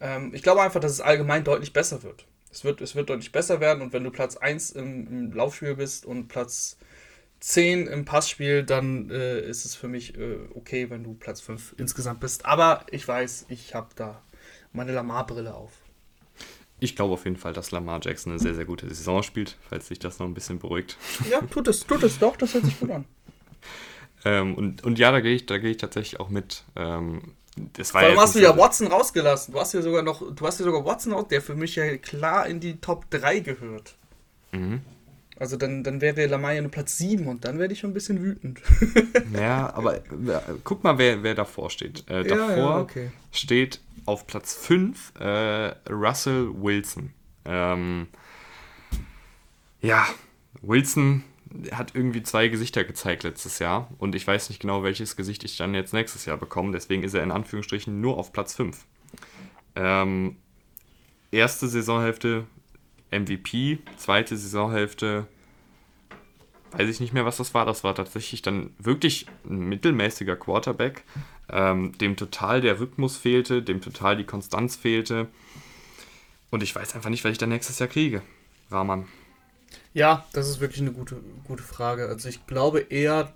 Ähm, ich glaube einfach, dass es allgemein deutlich besser wird. Es wird, es wird deutlich besser werden und wenn du Platz 1 im, im Laufspiel bist und Platz 10 im Passspiel, dann äh, ist es für mich äh, okay, wenn du Platz 5 insgesamt bist. Aber ich weiß, ich habe da meine Lamar-Brille auf. Ich glaube auf jeden Fall, dass Lamar Jackson eine sehr, sehr gute Saison spielt, falls sich das noch ein bisschen beruhigt. Ja, tut es, tut es doch, das hört sich gut an. ähm, und, und ja, da gehe ich, geh ich tatsächlich auch mit. Ähm, das war Vor allem ja hast du ja Watson rausgelassen. Du hast ja sogar noch, du hast ja sogar Watson raus, der für mich ja klar in die Top 3 gehört. Mhm. Also dann, dann wäre Lamar ja nur Platz 7 und dann werde ich schon ein bisschen wütend. ja, aber guck mal, wer, wer davor steht. Äh, davor ja, ja, okay. steht auf Platz 5 äh, Russell Wilson. Ähm, ja, Wilson hat irgendwie zwei Gesichter gezeigt letztes Jahr und ich weiß nicht genau, welches Gesicht ich dann jetzt nächstes Jahr bekomme. Deswegen ist er in Anführungsstrichen nur auf Platz 5. Ähm, erste Saisonhälfte MVP, zweite Saisonhälfte, weiß ich nicht mehr, was das war. Das war tatsächlich dann wirklich ein mittelmäßiger Quarterback, ähm, dem total der Rhythmus fehlte, dem total die Konstanz fehlte. Und ich weiß einfach nicht, was ich dann nächstes Jahr kriege. Rahman. Ja, das ist wirklich eine gute, gute Frage. Also ich glaube eher,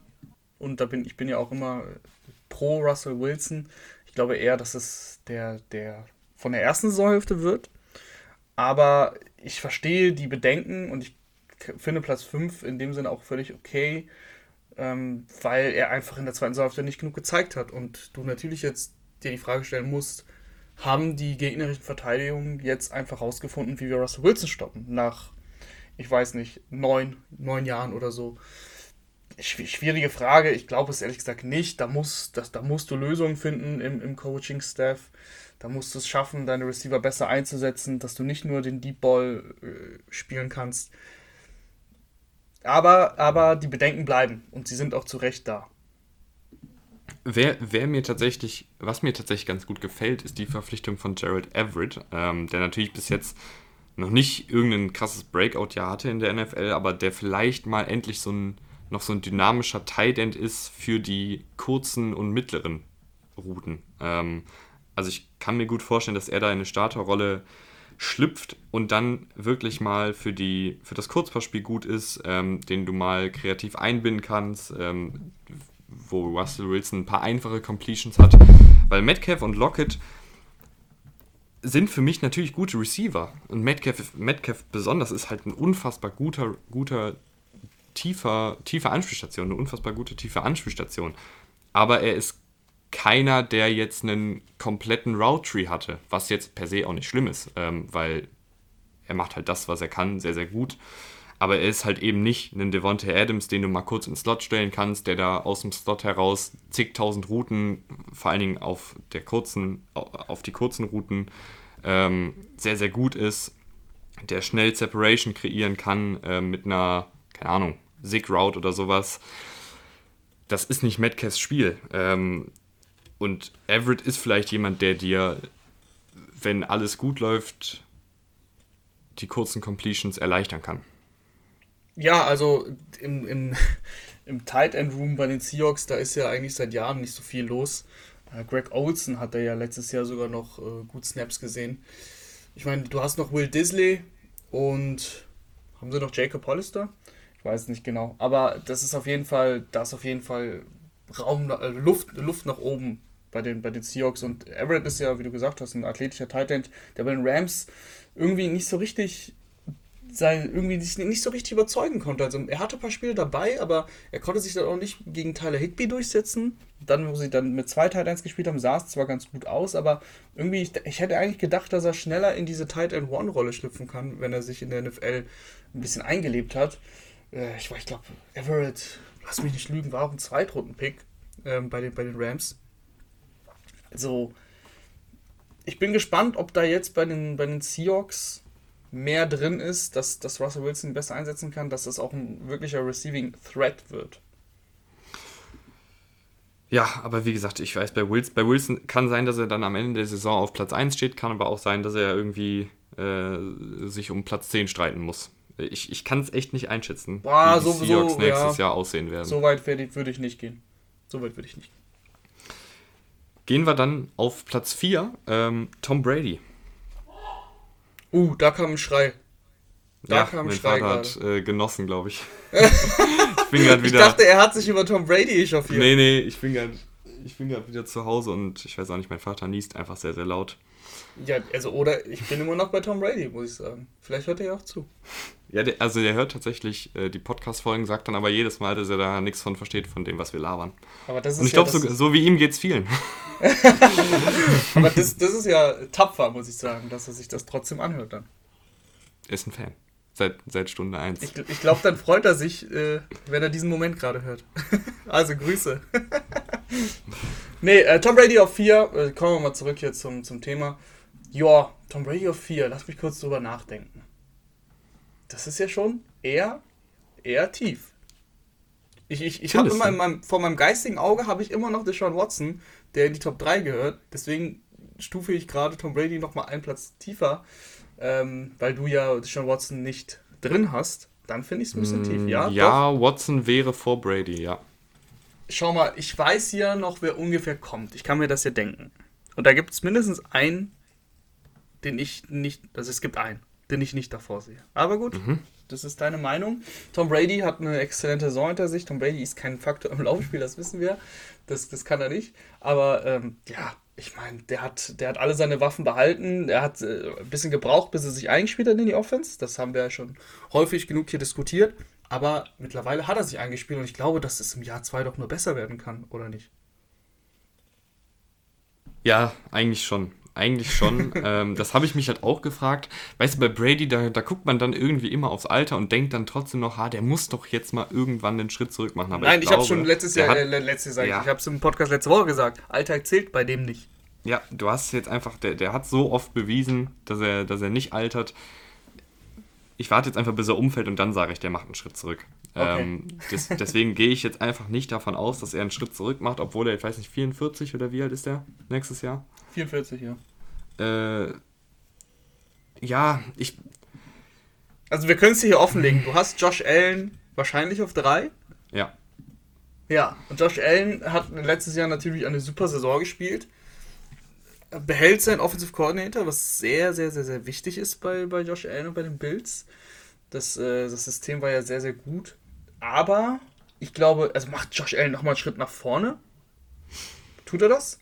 und da bin ich bin ja auch immer pro Russell Wilson, ich glaube eher, dass es der, der von der ersten Saisonhälfte wird. Aber ich verstehe die Bedenken und ich finde Platz 5 in dem Sinne auch völlig okay, ähm, weil er einfach in der zweiten Saisonhälfte nicht genug gezeigt hat. Und du natürlich jetzt dir die Frage stellen musst, haben die gegnerischen Verteidigungen jetzt einfach rausgefunden, wie wir Russell Wilson stoppen? Nach, ich weiß nicht, neun, neun Jahren oder so. Schwierige Frage. Ich glaube es ehrlich gesagt nicht. Da, muss, das, da musst du Lösungen finden im, im Coaching-Staff. Da musst du es schaffen, deine Receiver besser einzusetzen, dass du nicht nur den Deep Ball äh, spielen kannst. Aber, aber die Bedenken bleiben und sie sind auch zu Recht da. Wer, wer mir tatsächlich, was mir tatsächlich ganz gut gefällt, ist die Verpflichtung von Jared Everett, ähm, der natürlich bis jetzt noch nicht irgendein krasses Breakout-Jahr hatte in der NFL, aber der vielleicht mal endlich so ein, noch so ein dynamischer Tight End ist für die kurzen und mittleren Routen. Ähm, also ich kann mir gut vorstellen, dass er da in eine Starterrolle schlüpft und dann wirklich mal für, die, für das Kurzpassspiel gut ist, ähm, den du mal kreativ einbinden kannst, ähm, wo Russell Wilson ein paar einfache Completions hat. Weil Metcalf und Lockett sind für mich natürlich gute Receiver. Und Metcalf, Metcalf besonders ist halt ein unfassbar guter, guter tiefer, tiefer Anspielstation, eine unfassbar gute tiefe Anspielstation. Aber er ist keiner, der jetzt einen kompletten Route Tree hatte, was jetzt per se auch nicht schlimm ist, ähm, weil er macht halt das, was er kann, sehr, sehr gut. Aber er ist halt eben nicht ein Devontae Adams, den du mal kurz ins Slot stellen kannst, der da aus dem Slot heraus zigtausend Routen, vor allen Dingen auf, der kurzen, auf die kurzen Routen, ähm, sehr, sehr gut ist, der schnell Separation kreieren kann äh, mit einer, keine Ahnung, Zig Route oder sowas. Das ist nicht Metcalfs Spiel. Ähm, und Everett ist vielleicht jemand, der dir, wenn alles gut läuft, die kurzen Completions erleichtern kann. Ja, also im, im, im Tight End Room bei den Seahawks, da ist ja eigentlich seit Jahren nicht so viel los. Äh, Greg Olson hat da ja letztes Jahr sogar noch äh, gut Snaps gesehen. Ich meine, du hast noch Will Disley und haben sie noch Jacob Hollister? Ich weiß nicht genau. Aber das ist auf jeden Fall, da ist auf jeden Fall Raum, äh, Luft, Luft nach oben bei den, bei den Seahawks. Und Everett ist ja, wie du gesagt hast, ein athletischer Tight End, der bei den Rams irgendwie nicht so richtig sein, irgendwie nicht so richtig überzeugen konnte. Also er hatte ein paar Spiele dabei, aber er konnte sich dann auch nicht gegen Tyler Higby durchsetzen. Dann, wo sie dann mit zwei Tight Ends gespielt haben, sah es zwar ganz gut aus, aber irgendwie, ich, ich hätte eigentlich gedacht, dass er schneller in diese Tight End One-Rolle schlüpfen kann, wenn er sich in der NFL ein bisschen eingelebt hat. Äh, ich, ich glaube, Everett, lass mich nicht lügen, war auch ein Zweitrunden-Pick ähm, bei, den, bei den Rams. Also, ich bin gespannt, ob da jetzt bei den, bei den Seahawks mehr drin ist, dass, dass Russell Wilson besser einsetzen kann, dass das auch ein wirklicher Receiving Threat wird. Ja, aber wie gesagt, ich weiß, bei Wilson, bei Wilson kann sein, dass er dann am Ende der Saison auf Platz 1 steht, kann aber auch sein, dass er irgendwie äh, sich um Platz 10 streiten muss. Ich, ich kann es echt nicht einschätzen, Boah, wie die so, Seahawks so, nächstes ja. Jahr aussehen werden. So weit würde ich nicht gehen. So weit würde ich nicht gehen. Gehen wir dann auf Platz 4, ähm, Tom Brady. Uh, da kam ein Schrei. Da ja, kam ein mein Schrei Vater hat äh, genossen, glaube ich. ich bin gerade wieder. Ich dachte, er hat sich über Tom Brady echauffiert. Nee, nee, ich bin gerade ich bin gerade wieder zu Hause und ich weiß auch nicht, mein Vater niest einfach sehr, sehr laut. Ja, also, oder ich bin immer noch bei Tom Brady, muss ich sagen. Vielleicht hört er ja auch zu. Ja, der, also der hört tatsächlich äh, die Podcast-Folgen, sagt dann aber jedes Mal, dass er da nichts von versteht, von dem, was wir labern. Aber das ist Und ich ja, glaube, so, so, wie ihm geht es vielen. aber das, das ist ja tapfer, muss ich sagen, dass er sich das trotzdem anhört dann. Ist ein Fan. Seit, seit Stunde 1. Ich, ich glaube, dann freut er sich, äh, wenn er diesen Moment gerade hört. also Grüße. nee, äh, Tom Brady auf 4. Äh, kommen wir mal zurück hier zum, zum Thema. Ja, Tom Brady auf 4. Lass mich kurz drüber nachdenken. Das ist ja schon eher, eher tief. Ich, ich, ich habe immer in meinem, vor meinem geistigen Auge habe ich immer noch Deshaun Watson, der in die Top 3 gehört. Deswegen stufe ich gerade Tom Brady nochmal einen Platz tiefer ähm, weil du ja Sean Watson nicht drin hast, dann finde ich es ein bisschen mm, tief. Ja, ja Watson wäre vor Brady, ja. Schau mal, ich weiß ja noch, wer ungefähr kommt. Ich kann mir das ja denken. Und da gibt es mindestens einen, den ich nicht, also es gibt einen, den ich nicht davor sehe. Aber gut, mhm. Das ist deine Meinung. Tom Brady hat eine exzellente Saison hinter sich. Tom Brady ist kein Faktor im Laufspiel, das wissen wir. Das, das kann er nicht. Aber ähm, ja, ich meine, der hat, der hat alle seine Waffen behalten. Er hat äh, ein bisschen gebraucht, bis er sich eingespielt hat in die Offense. Das haben wir ja schon häufig genug hier diskutiert. Aber mittlerweile hat er sich eingespielt und ich glaube, dass es im Jahr 2 doch nur besser werden kann, oder nicht? Ja, eigentlich schon eigentlich schon. ähm, das habe ich mich halt auch gefragt. Weißt du, bei Brady, da, da guckt man dann irgendwie immer aufs Alter und denkt dann trotzdem noch, ha, der muss doch jetzt mal irgendwann den Schritt zurück machen. Aber Nein, ich, ich habe schon letztes Jahr, hat, äh, letztes Jahr, ja. ich habe es im Podcast letzte Woche gesagt, Alter zählt bei dem nicht. Ja, du hast jetzt einfach, der, der hat so oft bewiesen, dass er, dass er nicht altert. Ich warte jetzt einfach, bis er umfällt und dann sage ich, der macht einen Schritt zurück. Okay. Ähm, des, deswegen gehe ich jetzt einfach nicht davon aus, dass er einen Schritt zurück macht, obwohl er, ich weiß nicht, 44 oder wie alt ist der nächstes Jahr? 44, ja. Äh, ja, ich. Also wir können es hier offenlegen. Du hast Josh Allen wahrscheinlich auf 3. Ja. Ja, und Josh Allen hat letztes Jahr natürlich eine super Saison gespielt. Behält seinen Offensive Coordinator, was sehr, sehr, sehr, sehr wichtig ist bei, bei Josh Allen und bei den Bills. Das, äh, das System war ja sehr, sehr gut. Aber ich glaube, also macht Josh Allen nochmal einen Schritt nach vorne. Tut er das?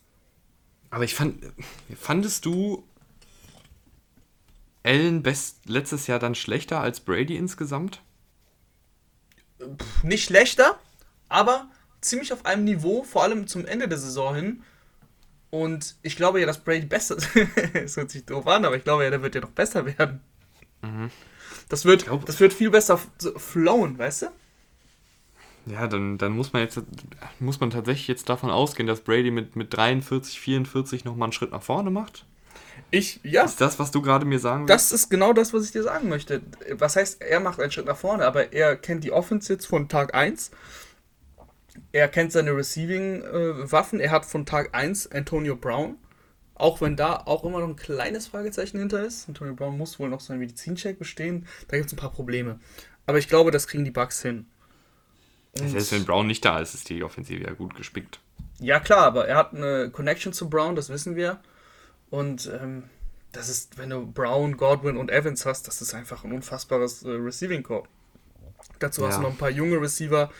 Aber ich fand, fandest du Allen best letztes Jahr dann schlechter als Brady insgesamt? nicht schlechter, aber ziemlich auf einem Niveau, vor allem zum Ende der Saison hin. Und ich glaube ja, dass Brady besser ist. Es hört sich doof an, aber ich glaube ja, der wird ja noch besser werden. Mhm. Das, wird, das wird viel besser flowen, weißt du? Ja, dann, dann muss man jetzt muss man tatsächlich jetzt davon ausgehen, dass Brady mit, mit 43, 44 nochmal einen Schritt nach vorne macht. Ich, ja. Ist das, was du gerade mir sagen willst? Das ist genau das, was ich dir sagen möchte. Was heißt, er macht einen Schritt nach vorne, aber er kennt die Offense jetzt von Tag 1. Er kennt seine Receiving-Waffen. Äh, er hat von Tag 1 Antonio Brown. Auch wenn da auch immer noch ein kleines Fragezeichen hinter ist. Antonio Brown muss wohl noch seinen Medizincheck bestehen. Da gibt es ein paar Probleme. Aber ich glaube, das kriegen die Bugs hin. Und Selbst wenn Brown nicht da ist, ist die Offensive ja gut gespickt. Ja, klar, aber er hat eine Connection zu Brown, das wissen wir. Und ähm, das ist, wenn du Brown, Godwin und Evans hast, das ist einfach ein unfassbares äh, Receiving Core. Dazu ja. hast du noch ein paar junge Receiver,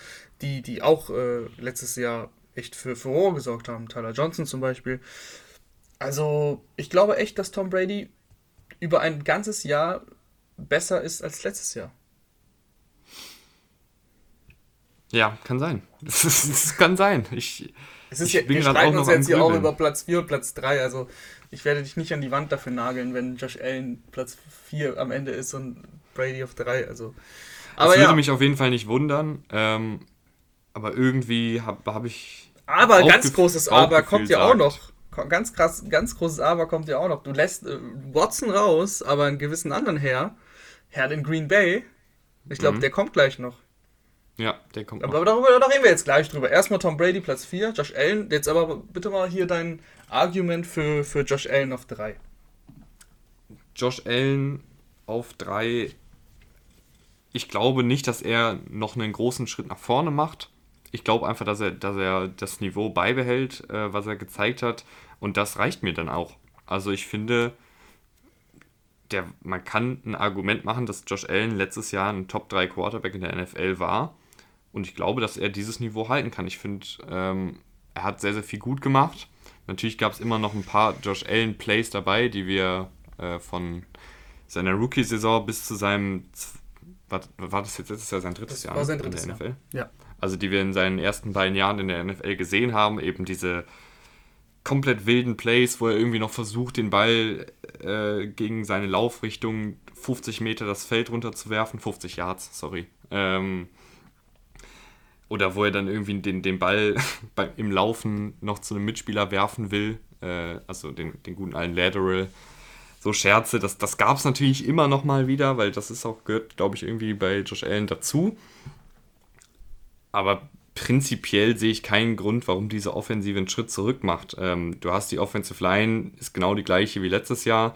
die, die auch äh, letztes Jahr echt für Furore gesorgt haben. Tyler Johnson zum Beispiel. Also, ich glaube echt, dass Tom Brady über ein ganzes Jahr besser ist als letztes Jahr. Ja, kann sein. Es kann sein. Ich, es ist ich ja, bin wir streiten uns jetzt hier auch über Platz 4 und Platz 3. Also ich werde dich nicht an die Wand dafür nageln, wenn Josh Allen Platz 4 am Ende ist und Brady auf 3. Also, aber das würde ja. mich auf jeden Fall nicht wundern. Ähm, aber irgendwie habe hab ich. Aber ganz großes Aber kommt ja auch noch. Ganz krass, ganz großes Aber kommt ja auch noch. Du lässt äh, Watson raus, aber einen gewissen anderen Herr, Herr in Green Bay. Ich glaube, mhm. der kommt gleich noch. Ja, der kommt aber, aber darüber da reden wir jetzt gleich drüber. Erstmal Tom Brady Platz 4, Josh Allen. Jetzt aber bitte mal hier dein Argument für, für Josh Allen auf 3. Josh Allen auf 3. Ich glaube nicht, dass er noch einen großen Schritt nach vorne macht. Ich glaube einfach, dass er, dass er das Niveau beibehält, äh, was er gezeigt hat. Und das reicht mir dann auch. Also ich finde, der, man kann ein Argument machen, dass Josh Allen letztes Jahr ein Top 3 Quarterback in der NFL war. Und ich glaube, dass er dieses Niveau halten kann. Ich finde, ähm, er hat sehr, sehr viel gut gemacht. Natürlich gab es immer noch ein paar Josh Allen Plays dabei, die wir äh, von seiner Rookie-Saison bis zu seinem. War, war das jetzt letztes Jahr sein drittes das Jahr? War sein drittes in der Jahr. NFL? Ja. Also, die wir in seinen ersten beiden Jahren in der NFL gesehen haben. Eben diese komplett wilden Plays, wo er irgendwie noch versucht, den Ball äh, gegen seine Laufrichtung 50 Meter das Feld runterzuwerfen. 50 Yards, sorry. Ähm, oder wo er dann irgendwie den, den Ball im Laufen noch zu einem Mitspieler werfen will, äh, also den, den guten alten Lateral. So Scherze, das, das gab es natürlich immer noch mal wieder, weil das ist auch, gehört, glaube ich, irgendwie bei Josh Allen dazu. Aber prinzipiell sehe ich keinen Grund, warum diese Offensive einen Schritt zurück macht. Ähm, du hast die Offensive Line, ist genau die gleiche wie letztes Jahr.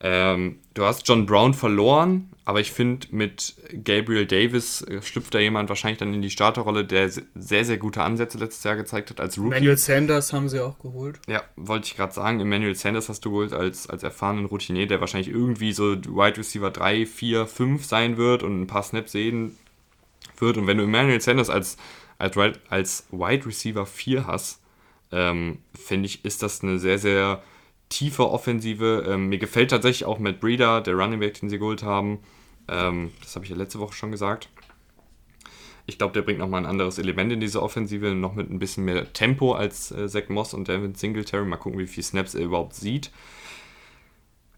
Ähm, du hast John Brown verloren, aber ich finde, mit Gabriel Davis äh, schlüpft da jemand wahrscheinlich dann in die Starterrolle, der sehr, sehr gute Ansätze letztes Jahr gezeigt hat als Rookie. Emmanuel Sanders haben sie auch geholt. Ja, wollte ich gerade sagen. Emmanuel Sanders hast du geholt als, als erfahrenen Routinier, der wahrscheinlich irgendwie so Wide Receiver 3, 4, 5 sein wird und ein paar Snaps sehen wird. Und wenn du Emmanuel Sanders als, als, als Wide Receiver 4 hast, ähm, finde ich, ist das eine sehr, sehr tiefe Offensive. Ähm, mir gefällt tatsächlich auch Matt Breeder, der Running Back, den sie geholt haben. Ähm, das habe ich ja letzte Woche schon gesagt. Ich glaube, der bringt nochmal ein anderes Element in diese Offensive, noch mit ein bisschen mehr Tempo als äh, Zach Moss und Devin Singletary. Mal gucken, wie viele Snaps er überhaupt sieht.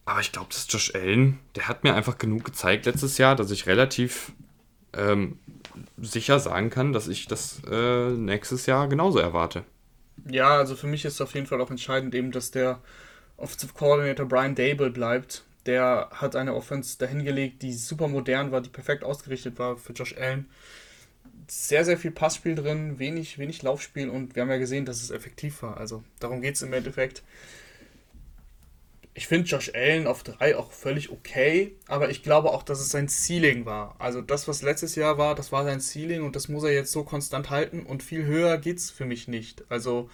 Aber ich glaube, das ist Josh Allen, der hat mir einfach genug gezeigt letztes Jahr, dass ich relativ ähm, sicher sagen kann, dass ich das äh, nächstes Jahr genauso erwarte. Ja, also für mich ist auf jeden Fall auch entscheidend eben, dass der Offensive Coordinator Brian Dable bleibt. Der hat eine Offense dahingelegt, die super modern war, die perfekt ausgerichtet war für Josh Allen. Sehr, sehr viel Passspiel drin, wenig, wenig Laufspiel und wir haben ja gesehen, dass es effektiv war. Also darum geht es im Endeffekt. Ich finde Josh Allen auf 3 auch völlig okay, aber ich glaube auch, dass es sein Ceiling war. Also das, was letztes Jahr war, das war sein Ceiling und das muss er jetzt so konstant halten und viel höher geht es für mich nicht. Also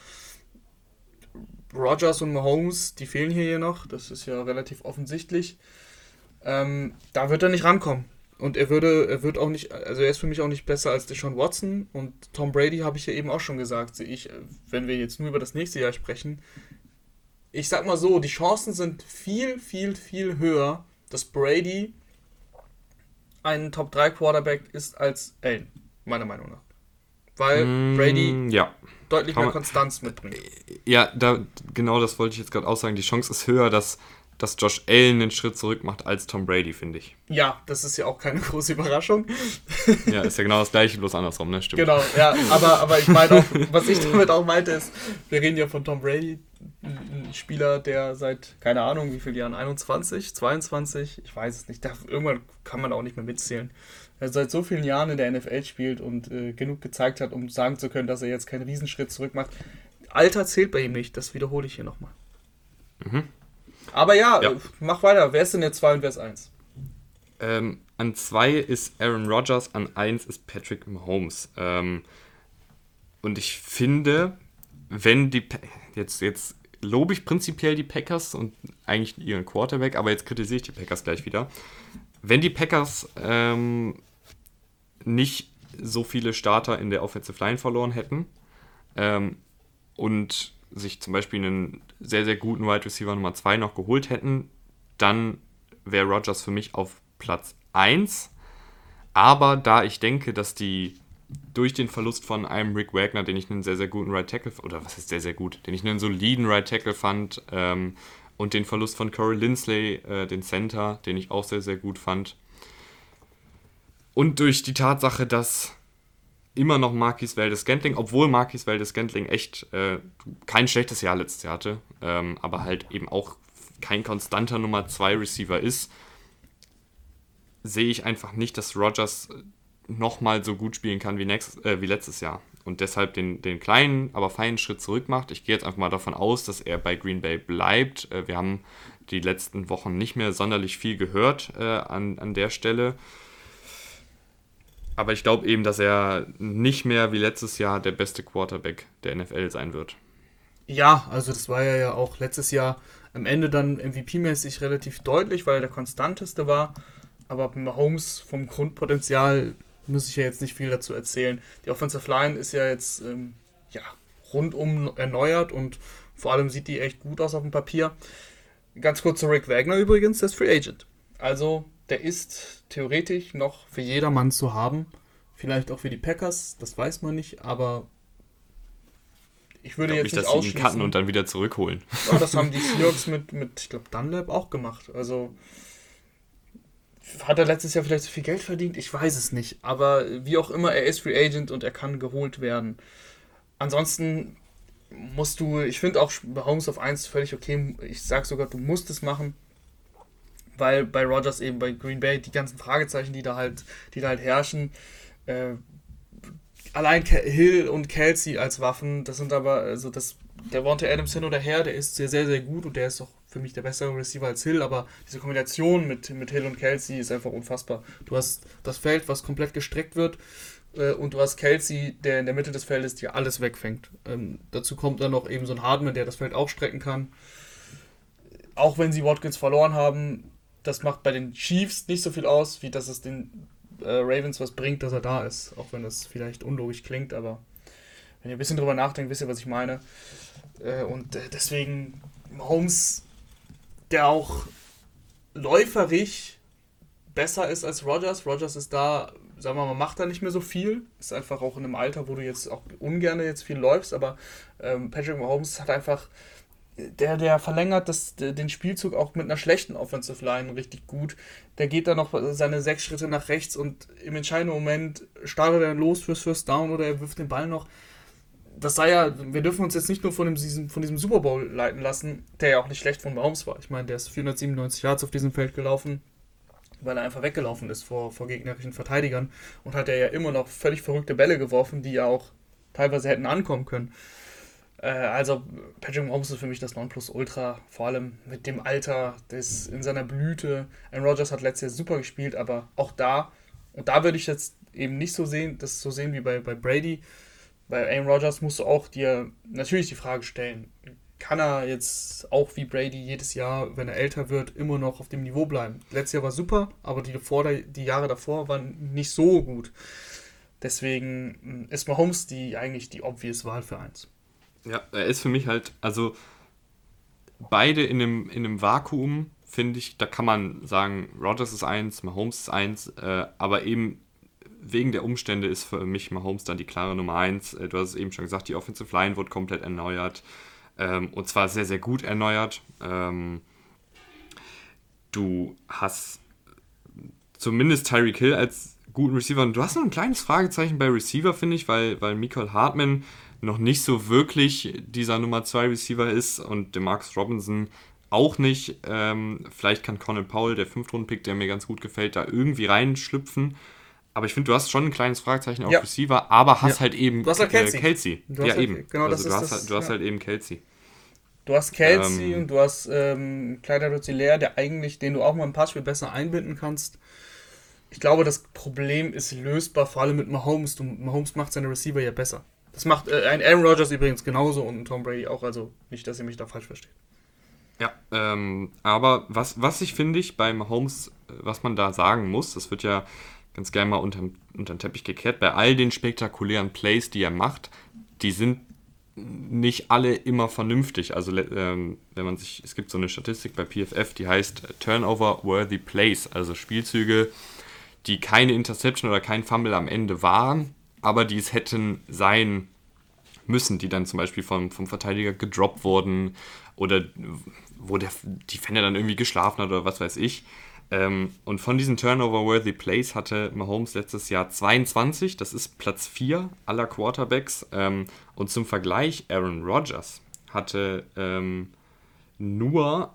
Rogers und Mahomes, die fehlen hier noch, das ist ja relativ offensichtlich. Ähm, da wird er nicht rankommen. Und er würde, er wird auch nicht, also er ist für mich auch nicht besser als Deshaun Watson und Tom Brady habe ich ja eben auch schon gesagt, sehe ich, wenn wir jetzt nur über das nächste Jahr sprechen. Ich sag mal so, die Chancen sind viel, viel, viel höher, dass Brady ein Top 3 Quarterback ist als Allen, meiner Meinung nach. Weil mm, Brady ja deutlich mehr Konstanz mitbringt. Ja, da, genau das wollte ich jetzt gerade auch sagen. Die Chance ist höher, dass, dass Josh Allen einen Schritt zurück macht als Tom Brady, finde ich. Ja, das ist ja auch keine große Überraschung. ja, ist ja genau das gleiche, bloß andersrum, ne? Stimmt. Genau, ja, aber, aber ich meine auch, was ich damit auch meinte, ist, wir reden ja von Tom Brady, ein Spieler, der seit, keine Ahnung, wie viele Jahren, 21, 22, ich weiß es nicht, da, irgendwann kann man auch nicht mehr mitzählen er seit so vielen Jahren in der NFL spielt und äh, genug gezeigt hat, um sagen zu können, dass er jetzt keinen Riesenschritt zurück macht. Alter zählt bei ihm nicht, das wiederhole ich hier nochmal. Mhm. Aber ja, ja, mach weiter. Wer ist denn jetzt 2 und wer ist 1? Ähm, An zwei ist Aaron Rodgers, an eins ist Patrick Mahomes. Ähm, und ich finde, wenn die. Jetzt, jetzt lobe ich prinzipiell die Packers und eigentlich ihren Quarterback, aber jetzt kritisiere ich die Packers gleich wieder. Wenn die Packers ähm, nicht so viele Starter in der Offensive Line verloren hätten ähm, und sich zum Beispiel einen sehr, sehr guten Wide Receiver Nummer 2 noch geholt hätten, dann wäre Rogers für mich auf Platz 1. Aber da ich denke, dass die durch den Verlust von einem Rick Wagner, den ich einen sehr, sehr guten Right Tackle, oder was ist sehr, sehr gut, den ich einen soliden Right Tackle fand, ähm, und den Verlust von Corey Lindsley, äh, den Center, den ich auch sehr, sehr gut fand. Und durch die Tatsache, dass immer noch Marquis Valdes Gantling, obwohl Marquis Valdes Gantling echt äh, kein schlechtes Jahr letztes Jahr hatte, ähm, aber halt eben auch kein konstanter Nummer 2 Receiver ist, sehe ich einfach nicht, dass Rogers nochmal so gut spielen kann wie, next, äh, wie letztes Jahr. Und deshalb den, den kleinen, aber feinen Schritt zurück macht. Ich gehe jetzt einfach mal davon aus, dass er bei Green Bay bleibt. Äh, wir haben die letzten Wochen nicht mehr sonderlich viel gehört äh, an, an der Stelle. Aber ich glaube eben, dass er nicht mehr wie letztes Jahr der beste Quarterback der NFL sein wird. Ja, also das war ja auch letztes Jahr am Ende dann MVP-mäßig relativ deutlich, weil er der konstanteste war. Aber Mahomes vom Grundpotenzial muss ich ja jetzt nicht viel dazu erzählen. Die Offensive Line ist ja jetzt ähm, ja, rundum erneuert und vor allem sieht die echt gut aus auf dem Papier. Ganz kurz zu Rick Wagner übrigens, der ist Free Agent. Also der ist theoretisch noch für jedermann zu haben. Vielleicht auch für die Packers, das weiß man nicht, aber ich würde ich jetzt nicht, dass ausschließen. sie ihn cutten und dann wieder zurückholen. Ja, das haben die Seahawks mit, mit ich glaube, Dunlap auch gemacht. Also hat er letztes Jahr vielleicht so viel Geld verdient? Ich weiß es nicht. Aber wie auch immer, er ist Free Agent und er kann geholt werden. Ansonsten musst du, ich finde auch bei Holmes auf 1 völlig okay. Ich sage sogar, du musst es machen. Weil bei Rogers eben bei Green Bay die ganzen Fragezeichen, die da halt, die da halt herrschen, äh, allein Hill und Kelsey als Waffen, das sind aber, also das, der Wante Adams hin oder her, der ist sehr, sehr, sehr gut und der ist doch für mich der bessere Receiver als Hill, aber diese Kombination mit, mit Hill und Kelsey ist einfach unfassbar. Du hast das Feld, was komplett gestreckt wird, äh, und du hast Kelsey, der in der Mitte des Feldes dir alles wegfängt. Ähm, dazu kommt dann noch eben so ein Hardman, der das Feld auch strecken kann. Auch wenn sie Watkins verloren haben, das macht bei den Chiefs nicht so viel aus, wie dass es den äh, Ravens was bringt, dass er da ist. Auch wenn das vielleicht unlogisch klingt, aber wenn ihr ein bisschen drüber nachdenkt, wisst ihr, was ich meine. Äh, und äh, deswegen Holmes, der auch läuferig besser ist als Rogers. Rogers ist da, sagen wir mal, macht da nicht mehr so viel. Ist einfach auch in einem Alter, wo du jetzt auch ungern jetzt viel läufst, aber ähm, Patrick Mahomes hat einfach der, der verlängert das, den Spielzug auch mit einer schlechten Offensive Line richtig gut. Der geht dann noch seine sechs Schritte nach rechts und im entscheidenden Moment startet er los fürs First Down oder er wirft den Ball noch. Das sei ja, wir dürfen uns jetzt nicht nur von, dem, von diesem Super Bowl leiten lassen, der ja auch nicht schlecht von Mahomes war. Ich meine, der ist 497 Yards auf diesem Feld gelaufen, weil er einfach weggelaufen ist vor, vor gegnerischen Verteidigern und hat er ja immer noch völlig verrückte Bälle geworfen, die ja auch teilweise hätten ankommen können. Äh, also Patrick Mahomes ist für mich das Nonplusultra, vor allem mit dem Alter, das in seiner Blüte. Aaron Rodgers hat letztes Jahr super gespielt, aber auch da, und da würde ich jetzt eben nicht so sehen, das so sehen wie bei, bei Brady. Bei Aaron Rodgers musst du auch dir natürlich die Frage stellen, kann er jetzt auch wie Brady jedes Jahr, wenn er älter wird, immer noch auf dem Niveau bleiben? Letztes Jahr war super, aber die, davor, die Jahre davor waren nicht so gut. Deswegen hm, ist Mahomes die eigentlich die obvious Wahl für eins. Ja, er ist für mich halt, also beide in einem, in einem Vakuum, finde ich, da kann man sagen, Rogers ist eins, Mahomes ist eins, äh, aber eben wegen der Umstände ist für mich Mahomes dann die klare Nummer eins. Äh, du hast es eben schon gesagt, die Offensive Line wurde komplett erneuert ähm, und zwar sehr, sehr gut erneuert. Ähm, du hast zumindest Tyreek Hill als guten Receiver. Und du hast noch ein kleines Fragezeichen bei Receiver, finde ich, weil, weil Michael Hartman noch nicht so wirklich dieser Nummer 2 Receiver ist und Marcus Robinson auch nicht. Ähm, vielleicht kann Colin Powell, der Fünftrunden-Pick, der mir ganz gut gefällt, da irgendwie reinschlüpfen. Aber ich finde, du hast schon ein kleines Fragezeichen auf ja. Receiver, aber hast ja. halt eben du hast halt Kelsey. Äh, Kelsey. ja, halt, eben. Genau, also du, hast, das, halt, du hast halt eben Kelsey. Du hast Kelsey ähm, und du hast ähm, kleiner Rozillaire, der eigentlich, den du auch mal im Passspiel besser einbinden kannst ich glaube, das Problem ist lösbar, vor allem mit Mahomes. Du, Mahomes macht seine Receiver ja besser. Das macht äh, ein Aaron Rodgers übrigens genauso und Tom Brady auch, also nicht, dass ihr mich da falsch versteht. Ja, ähm, aber was, was ich finde ich bei Mahomes, äh, was man da sagen muss, das wird ja ganz gerne mal unter, den Teppich gekehrt, bei all den spektakulären Plays, die er macht, die sind nicht alle immer vernünftig. Also ähm, wenn man sich, es gibt so eine Statistik bei PFF, die heißt Turnover-worthy Plays, also Spielzüge, die keine Interception oder kein Fumble am Ende waren, aber die es hätten sein müssen, die dann zum Beispiel vom, vom Verteidiger gedroppt wurden oder wo der Defender dann irgendwie geschlafen hat oder was weiß ich. Ähm, und von diesen Turnover-worthy Plays hatte Mahomes letztes Jahr 22, das ist Platz 4 aller Quarterbacks. Ähm, und zum Vergleich, Aaron Rodgers hatte ähm, nur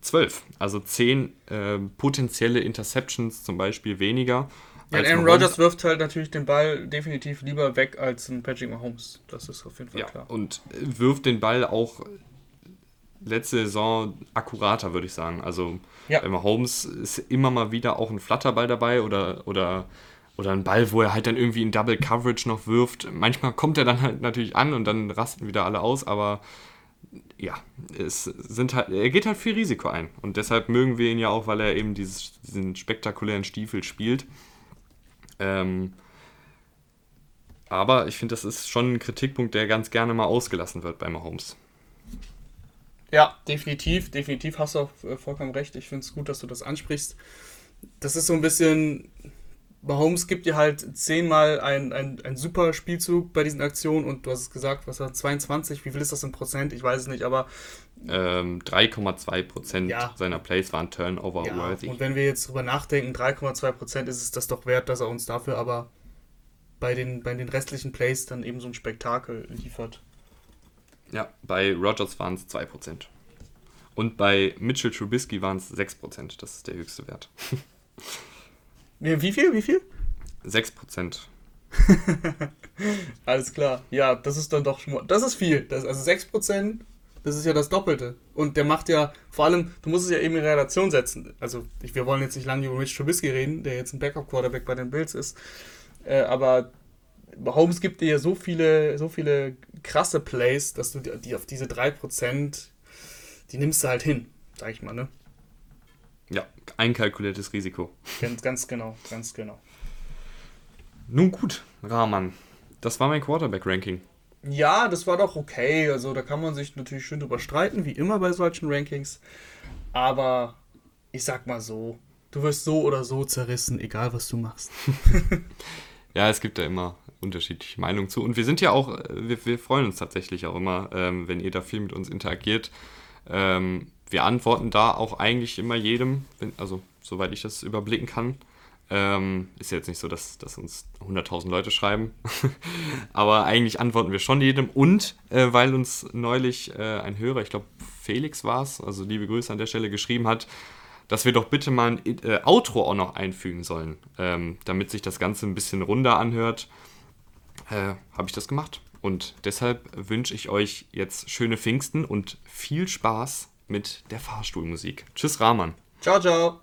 12, also 10 äh, potenzielle Interceptions zum Beispiel weniger. Ja, Aaron Rodgers wirft halt natürlich den Ball definitiv lieber weg als ein Patrick Mahomes. Das ist auf jeden Fall ja, klar. Und wirft den Ball auch letzte Saison akkurater, würde ich sagen. Also ja. bei Mahomes ist immer mal wieder auch ein Flatterball dabei oder, oder, oder ein Ball, wo er halt dann irgendwie in Double Coverage noch wirft. Manchmal kommt er dann halt natürlich an und dann rasten wieder alle aus, aber ja, es sind halt, er geht halt viel Risiko ein. Und deshalb mögen wir ihn ja auch, weil er eben dieses, diesen spektakulären Stiefel spielt. Ähm, aber ich finde, das ist schon ein Kritikpunkt, der ganz gerne mal ausgelassen wird bei Mahomes. Ja, definitiv, definitiv hast du auch äh, vollkommen recht. Ich finde es gut, dass du das ansprichst. Das ist so ein bisschen, Mahomes gibt dir halt zehnmal ein, ein, super Spielzug bei diesen Aktionen und du hast es gesagt, was war 22, wie viel ist das in Prozent? Ich weiß es nicht, aber. Ähm, 3,2 Prozent ja. seiner Plays waren Turnover-worthy. Ja, und wenn wir jetzt drüber nachdenken, 3,2 Prozent ist es das doch wert, dass er uns dafür aber bei den, bei den restlichen Plays dann eben so ein Spektakel liefert. Ja, bei Rogers waren es 2%. Und bei Mitchell Trubisky waren es 6%. Das ist der höchste Wert. Wie viel? Wie viel? 6%. Alles klar. Ja, das ist dann doch schon mal. Das ist viel. Das, also 6%, das ist ja das Doppelte. Und der macht ja, vor allem, du musst es ja eben in Relation setzen. Also, ich, wir wollen jetzt nicht lange über Mitch Trubisky reden, der jetzt ein Backup-Quarterback bei den Bills ist. Äh, aber Holmes gibt dir ja so viele, so viele krasse Plays, dass du die auf diese 3%, die nimmst du halt hin, sag ich mal, ne? Ja, einkalkuliertes Risiko. Ganz, ganz genau, ganz genau. Nun gut, Rahman. Das war mein Quarterback-Ranking. Ja, das war doch okay. Also da kann man sich natürlich schön drüber streiten, wie immer bei solchen Rankings. Aber ich sag mal so, du wirst so oder so zerrissen, egal was du machst. ja, es gibt ja immer unterschiedliche Meinungen zu. Und wir sind ja auch, wir, wir freuen uns tatsächlich auch immer, ähm, wenn ihr da viel mit uns interagiert. Ähm, wir antworten da auch eigentlich immer jedem, wenn, also soweit ich das überblicken kann. Ähm, ist jetzt nicht so, dass, dass uns 100.000 Leute schreiben, aber eigentlich antworten wir schon jedem. Und äh, weil uns neulich äh, ein Hörer, ich glaube Felix war es, also liebe Grüße an der Stelle, geschrieben hat, dass wir doch bitte mal ein äh, Outro auch noch einfügen sollen, ähm, damit sich das Ganze ein bisschen runder anhört äh, habe ich das gemacht. Und deshalb wünsche ich euch jetzt schöne Pfingsten und viel Spaß mit der Fahrstuhlmusik. Tschüss, Rahman. Ciao, ciao.